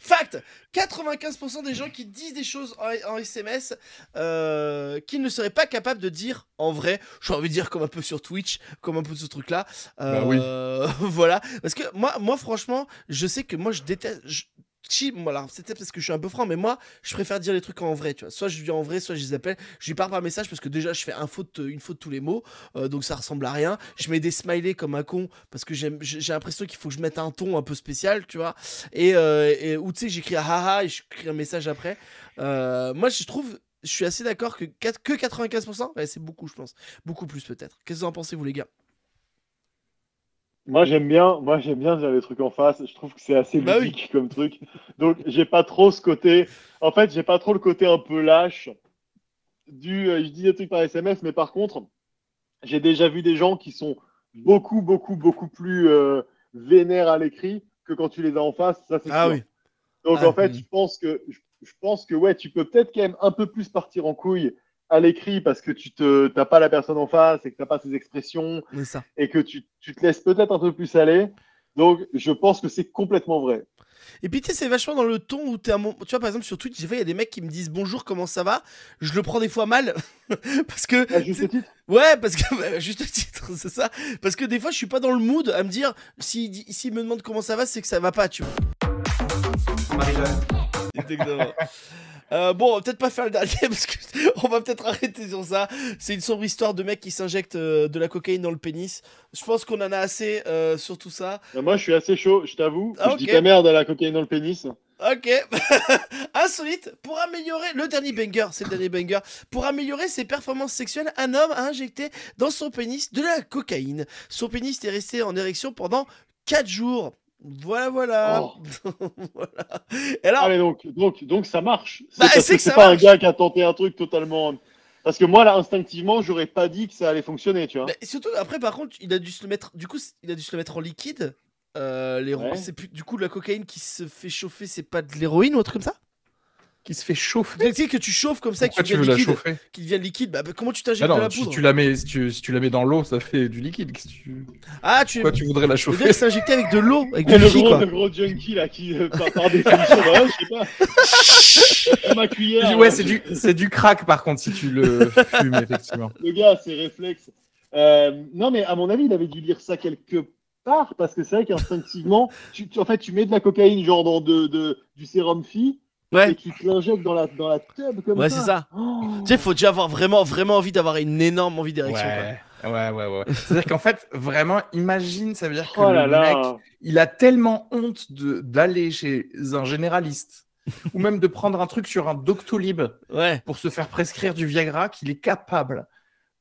Fact 95% des gens qui disent des choses en, en SMS euh, qu'ils ne seraient pas capables de dire en vrai. J'ai envie de dire comme un peu sur Twitch, comme un peu ce truc-là. Bah oui. Voilà. Parce que moi, moi, franchement, je sais que moi, je déteste. je- chi- Voilà, c'est parce que je suis un peu franc, mais moi, je préfère dire les trucs en vrai, tu vois. Soit je dis en vrai, soit je les appelle. Je lui parle par message parce que déjà, je fais un faute, une faute tous les mots, euh, donc ça ressemble à rien. Je mets des smileys comme un con parce que j'ai l'impression qu'il faut que je mette un ton un peu spécial, tu vois. Et, euh, ou tu sais, j'écris ah ah ah et j'écris un message après. Euh, moi, je trouve, je suis assez d'accord que, que 95%, ouais, c'est beaucoup, je pense. Beaucoup plus peut-être. Qu'est-ce que vous en pensez, vous, les gars? Moi j'aime bien, moi j'aime bien dire les trucs en face. Je trouve que c'est assez Bah oui. ludique comme truc. Donc j'ai pas trop ce côté. En fait, j'ai pas trop le côté un peu lâche du. euh, je dis des trucs par SMS, mais par contre, j'ai déjà vu des gens qui sont beaucoup, beaucoup, beaucoup plus euh, vénères à l'écrit que quand tu les as en face. Ça c'est Ah sûr. oui. Donc Ah, en fait, je pense que je, je pense que ouais, tu peux peut-être quand même un peu plus partir en couille à l'écrit parce que tu te t'as pas la personne en face et que t'as pas ses expressions ça. et que tu, tu te laisses peut-être un peu plus aller. Donc, je pense que c'est complètement vrai. Et puis, tu sais, c'est vachement dans le ton où un moment. Tu vois, par exemple, sur Twitch, j'ai fait, il y a des mecs qui me disent bonjour, comment ça va? Je le prends des fois mal. parce que. À juste titre? Ouais, parce que. bah, juste titre, c'est ça. Parce que des fois, je suis pas dans le mood à me dire, s'il dit- s'il me demande comment ça va, c'est que ça va pas, tu vois. Marie-Jeanne, Exactement. Euh, bon, on va peut-être pas faire le dernier parce que on va peut-être arrêter sur ça. C'est une sombre histoire de mec qui s'injecte euh, de la cocaïne dans le pénis. Je pense qu'on en a assez euh, sur tout ça. Moi, je suis assez chaud, je t'avoue. Ah, Je dis ta merde à la cocaïne dans le pénis. Ok. Insolite. Pour améliorer le dernier banger, c'est le dernier banger. Pour améliorer ses performances sexuelles, un homme a injecté dans son pénis de la cocaïne. Son pénis est resté en érection pendant 4 jours. Voilà, voilà. Oh. voilà. Et alors, Allez, donc, donc, donc ça marche. C'est Bah, parce c'est que que c'est ça pas marche. un gars qui a tenté un truc totalement. Parce que moi, là, instinctivement, j'aurais pas dit que ça allait fonctionner, tu vois. Mais surtout après par contre il a dû se le mettre du coup il a dû se le mettre en liquide. Euh, les Ouais. c'est plus du coup de la cocaïne qui se fait chauffer c'est pas de l'héroïne ou un truc comme ça? Qui se fait chauffer. Tu sais que tu chauffes comme ça tu tu deviens la liquide, chauffer? Qui devient liquide bah, bah, comment tu Ah t'injectes de non, la si poudre tu la mets, si tu, si tu la mets dans l'eau, ça fait du liquide. Qu'est-ce que tu- Ah tu Pourquoi tu voudrais la chauffer injecté avec de l'eau avec Et du le, riz gros, quoi. le gros junkie, là, qui, euh, par, par définition, bah, je sais pas. ma cuillère. Ouais, là, c'est du, c'est du crack par contre si tu le fumes, effectivement. Le gars, ses réflexes. Euh, non, mais à mon avis, il avait dû lire ça quelque part, parce que c'est vrai qu'instinctivement, tu, tu- en fait, tu mets de la cocaïne, genre dans de, de- du sérum phi, et Ouais. tu te l'injectes dans la, dans la tube comme Ouais, ça. c'est ça. Oh. Tu sais faut déjà avoir vraiment vraiment envie d'avoir une énorme envie d'érection. Ouais, ouais, ouais, ouais. C'est-à-dire qu'en fait, vraiment, imagine, ça veut dire que Oh le là mec, là. il a tellement honte de d'aller chez un généraliste ou même de prendre un truc sur un Doctolib Ouais. pour se faire prescrire du Viagra qu'il est capable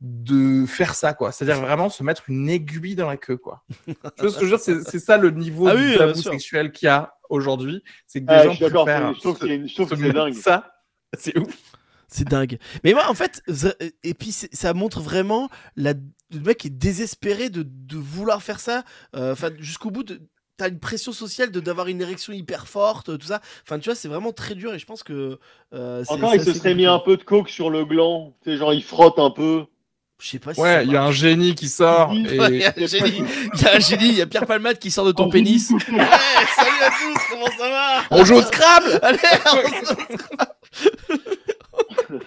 de faire ça, quoi. C'est-à-dire vraiment se mettre une aiguille dans la queue, quoi. Je veux dire? C'est ça le niveau Ah de oui, tabou sexuel qu'il y a aujourd'hui. C'est que des Ah, gens je préfèrent c'est- je trouve que se- c'est- dingue. Ça, c'est ouf. C'est dingue. Mais moi, en fait, et puis ça montre vraiment la, le mec est désespéré de, de vouloir faire ça. euh, Enfin, jusqu'au bout de. T'as une pression sociale de d'avoir une érection hyper forte, tout ça. Enfin, tu vois, c'est vraiment très dur et je pense que. euh, Encore, il se serait mis un peu de coke sur le gland. Tu sais, genre, il frotte un peu. Je sais pas si. Ouais, il y a un génie qui sort Oui, et Ouais, il y a un génie, il y a un génie, il y a Pierre Palmade qui sort de ton Un pénis. Ouais, salut à tous, comment ça va? On joue au Scrabble. Allez, on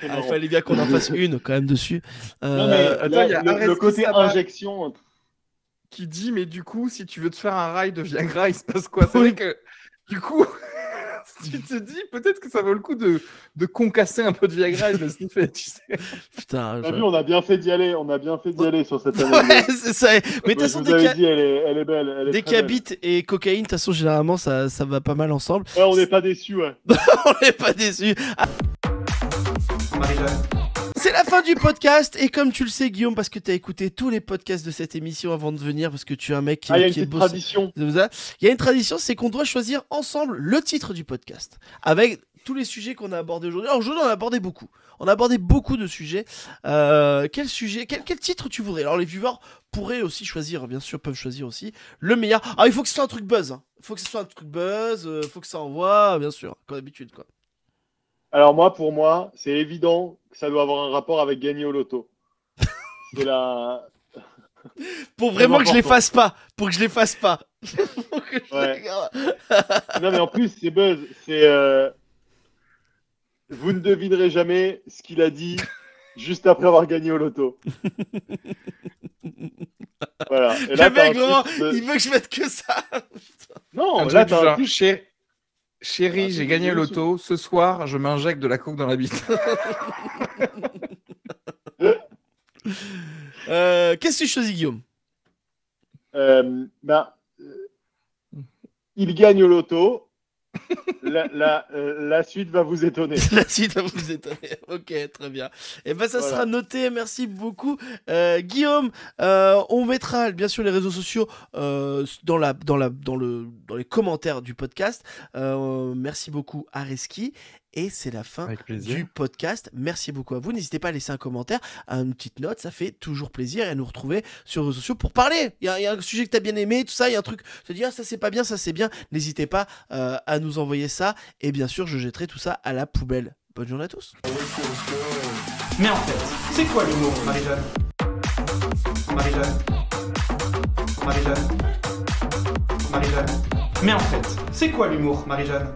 C'est Ah, il fallait bien qu'on en fasse une quand même dessus. Euh, Non, mais attends, là, il y a le, côté injection, qui dit mais du coup si tu veux te faire un rail de Viagra il se passe quoi? C'est Oui. vrai que du coup tu te dis peut-être que ça vaut le coup de, de concasser un peu de Viagra et de le sniffer, tu sais. Putain. T'as je- vu, on a bien fait d'y aller. On a bien fait d'y aller sur cette année. Ouais, c'est ça. Mais de toute façon, dès avais qu'il y a- dit, elle est, elle est belle. Elle est dès très qu'il y a belle. bite et cocaïne, de toute façon, généralement, ça, ça va pas mal ensemble. Ouais, on n'est pas déçus, ouais. on n'est pas déçus. Marie-Jeanne, C'est la fin du podcast. Et comme tu le sais, Guillaume, parce que tu as écouté tous les podcasts de cette émission avant de venir, parce que tu es un mec qui, Ah, il y a une est tradition. Il y a une tradition, c'est qu'on doit choisir ensemble le titre du podcast. Avec tous les sujets qu'on a abordés aujourd'hui. Alors aujourd'hui, on a abordé beaucoup. On a abordé beaucoup de sujets. Euh, quel sujet, quel, quel titre tu voudrais? Alors les viewers pourraient aussi choisir, bien sûr, peuvent choisir aussi le meilleur. Ah, il faut que ce soit un truc buzz. hein. Il faut que ce soit un truc buzz. euh, faut que ça envoie, bien sûr, comme d'habitude, quoi. Alors moi, pour moi, c'est évident que ça doit avoir un rapport avec gagner au loto. C'est la... Pour vraiment que je les fasse pas. Pour que je les fasse pas. Ouais. Non, mais en plus, c'est buzz. C'est... euh, Vous ne devinerez jamais ce qu'il a dit juste après avoir gagné au loto. voilà. Et là, mec, vraiment, de- il veut que je mette que ça. Non, Un là, t'as un genre, Chérie, Ah, j'ai gagné l'auto. Ce soir, je m'injecte de la coke dans la bite. Euh, Qu'est-ce que tu choisis, Guillaume? Euh, ben, euh, il gagne au loto. La, la, euh, la suite va vous étonner. La suite va vous étonner. Ok, très bien. Et ben ça Voilà. sera noté. Merci beaucoup, Euh, Guillaume. euh, on mettra bien sûr les réseaux sociaux euh, dans la dans la dans le dans les commentaires du podcast. Merci beaucoup, Areski. Et c'est la fin du podcast. Merci beaucoup à vous. N'hésitez pas à laisser un commentaire, une petite note, ça fait toujours plaisir et à nous retrouver sur les réseaux sociaux pour parler. Il y, a- il y a un sujet que tu as bien aimé, tout ça, il y a un truc, tu te dis ah ça c'est pas bien, ça c'est bien. N'hésitez pas euh, à nous envoyer ça et bien sûr je jetterai tout ça à la poubelle. Bonne journée à tous. Mais en fait, c'est quoi l'humour, Marie-Jeanne? Marie-Jeanne? Marie-Jeanne? Marie-Jeanne? Mais en fait, c'est quoi l'humour, Marie-Jeanne?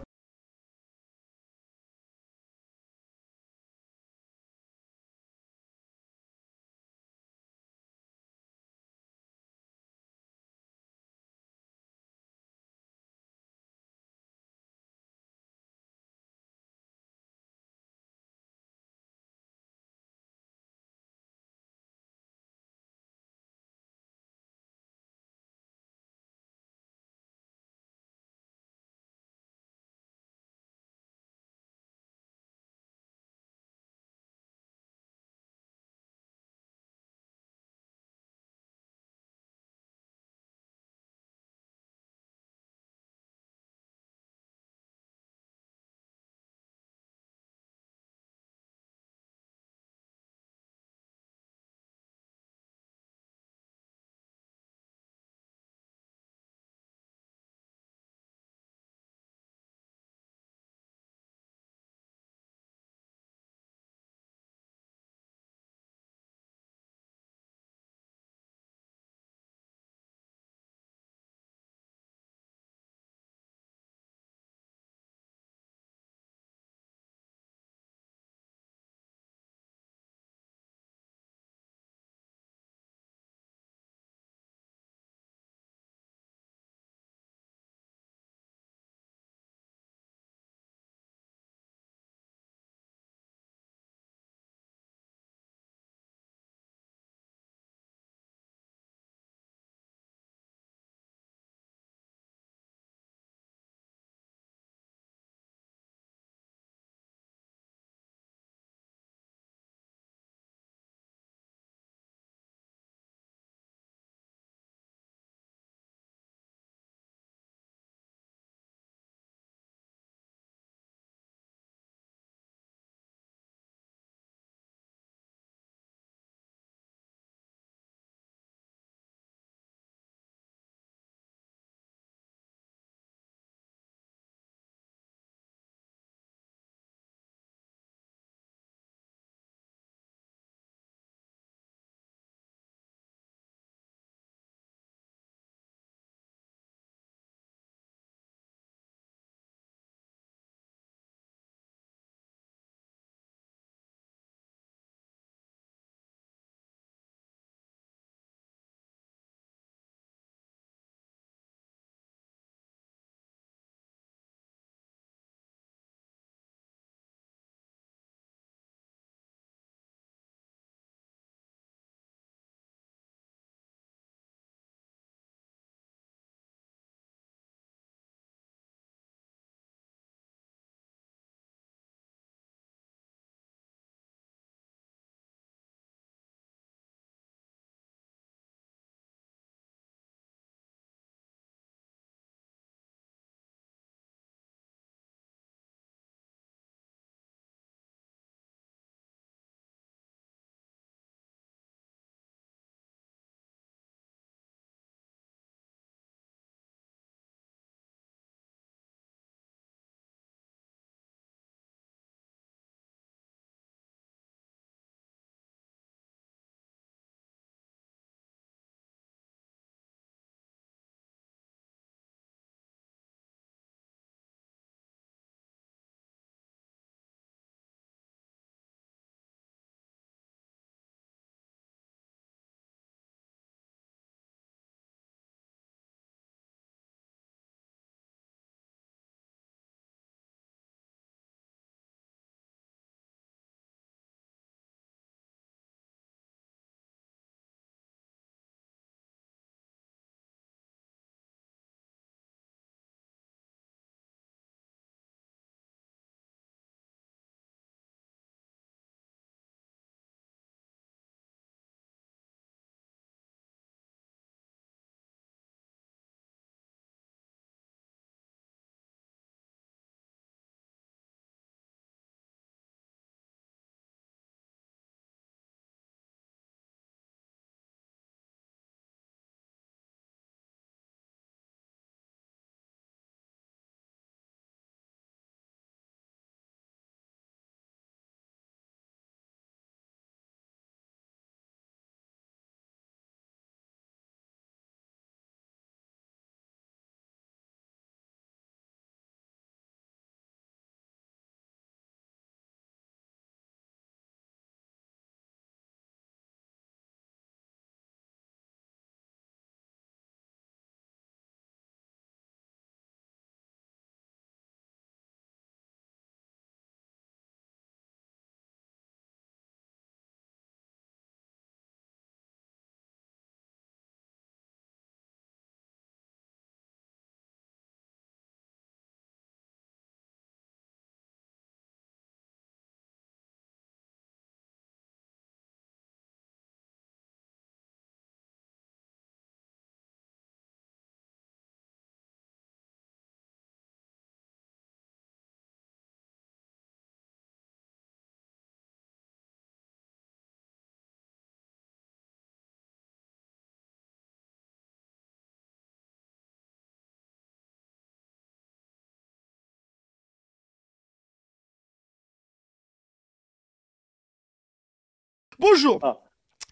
Bonjour. Ah.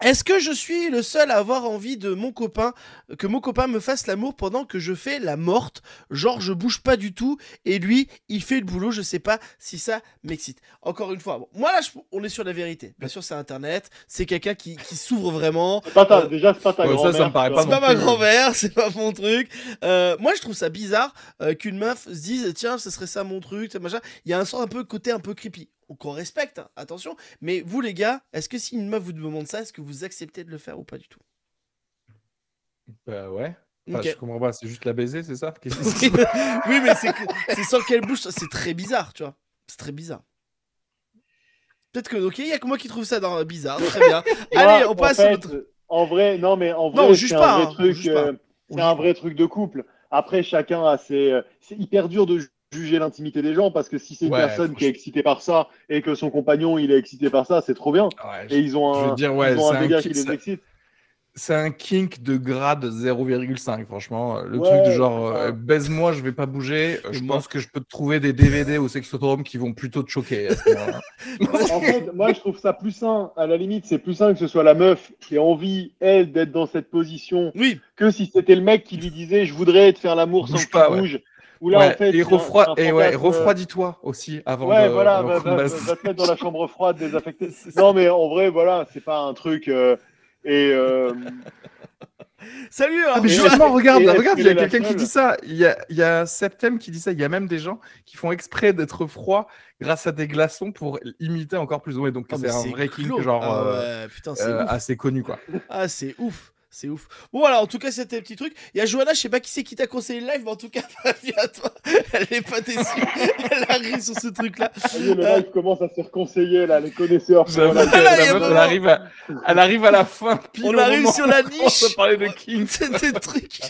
Est-ce que je suis le seul à avoir envie de mon copain, que mon copain me fasse l'amour pendant que je fais la morte? Genre, je bouge pas du tout et lui, il fait le boulot. Je sais pas si ça m'excite. Encore une fois, bon, moi là, je- on est sur la vérité. Bien sûr, c'est Internet. C'est quelqu'un qui, qui s'ouvre vraiment. C'est pas ta- Euh, déjà, c'est pas ta ouais, ça, ça grand-mère. me paraît tu pas. C'est pas ma plus. grand-mère, c'est pas mon truc. Euh, moi, je trouve ça bizarre euh, qu'une meuf se dise tiens, ce serait ça mon truc, ça, machin. Il y a un sort un peu côté un peu creepy. Qu'on respecte, hein, attention. Mais vous, les gars, est-ce que si une meuf vous demande ça, est-ce que vous acceptez de le faire ou pas du tout? Bah ouais. Enfin. Je comprends pas, c'est juste la baiser, c'est ça? Oui, mais c'est sans qu'elle bouge, c'est très bizarre, tu vois. C'est très bizarre. Peut-être que, ok, il y a que moi qui trouve ça dans, bizarre, très bien. Allez, on passe en à fait, notre. En vrai, non, mais en vrai, c'est un hein, vrai on truc. pas. euh, un vrai truc de couple. Après, chacun a ses. euh, C'est hyper dur de juger l'intimité des gens parce que si c'est une Ouais, personne qui est excitée par ça et que son compagnon il est excité par ça, c'est trop bien. Ouais, Et ils ont un, veux dire, ouais, ils ont c'est un un dégât qui les excite. C'est un kink de grade 0,5, franchement. Le Ouais, truc de genre, euh, baise-moi, je vais pas bouger. Je moi- pense que je peux te trouver des DVD au sexotome qui vont plutôt te choquer. En fait, moi, je trouve ça plus sain. À la limite, c'est plus sain que ce soit la meuf qui a envie, elle, d'être dans cette position Oui, que si c'était le mec qui lui disait Je voudrais te faire l'amour sans Bouge que tu ouais. bouges. Ou là, Ouais, en fait, et refroid- ouais, refroidis-toi aussi avant Ouais, de. voilà, va, va- va te mettre dans la chambre froide, désaffectée. Non, mais en vrai, voilà, c'est pas un truc. euh, et euh, salut Ah, alors, mais justement, regarde, regarde, il y a quelqu'un qui dit ça. Il y a, il y a Septem qui dit ça. Il y a même des gens qui font exprès d'être froids grâce à des glaçons pour imiter encore plus. Ouais, donc Ah, c'est un vrai glauque. genre Ah euh, ouais, putain, euh, assez connu, quoi. Ah, c'est ouf. C'est ouf. Bon, voilà, en tout cas, c'était un petit truc. Il y a Johanna, je sais pas qui c'est qui t'a conseillé le live, mais en tout cas, Fabien, à toi, elle est pas déçue. Elle arrive sur ce truc-là. est, le Euh. live commence à se faire conseiller, là, les connaisseurs. Là, la a meuf, elle, arrive à, elle arrive à la fin. Pile On arrive sur la où on niche. à parler de kink. C'est des trucs.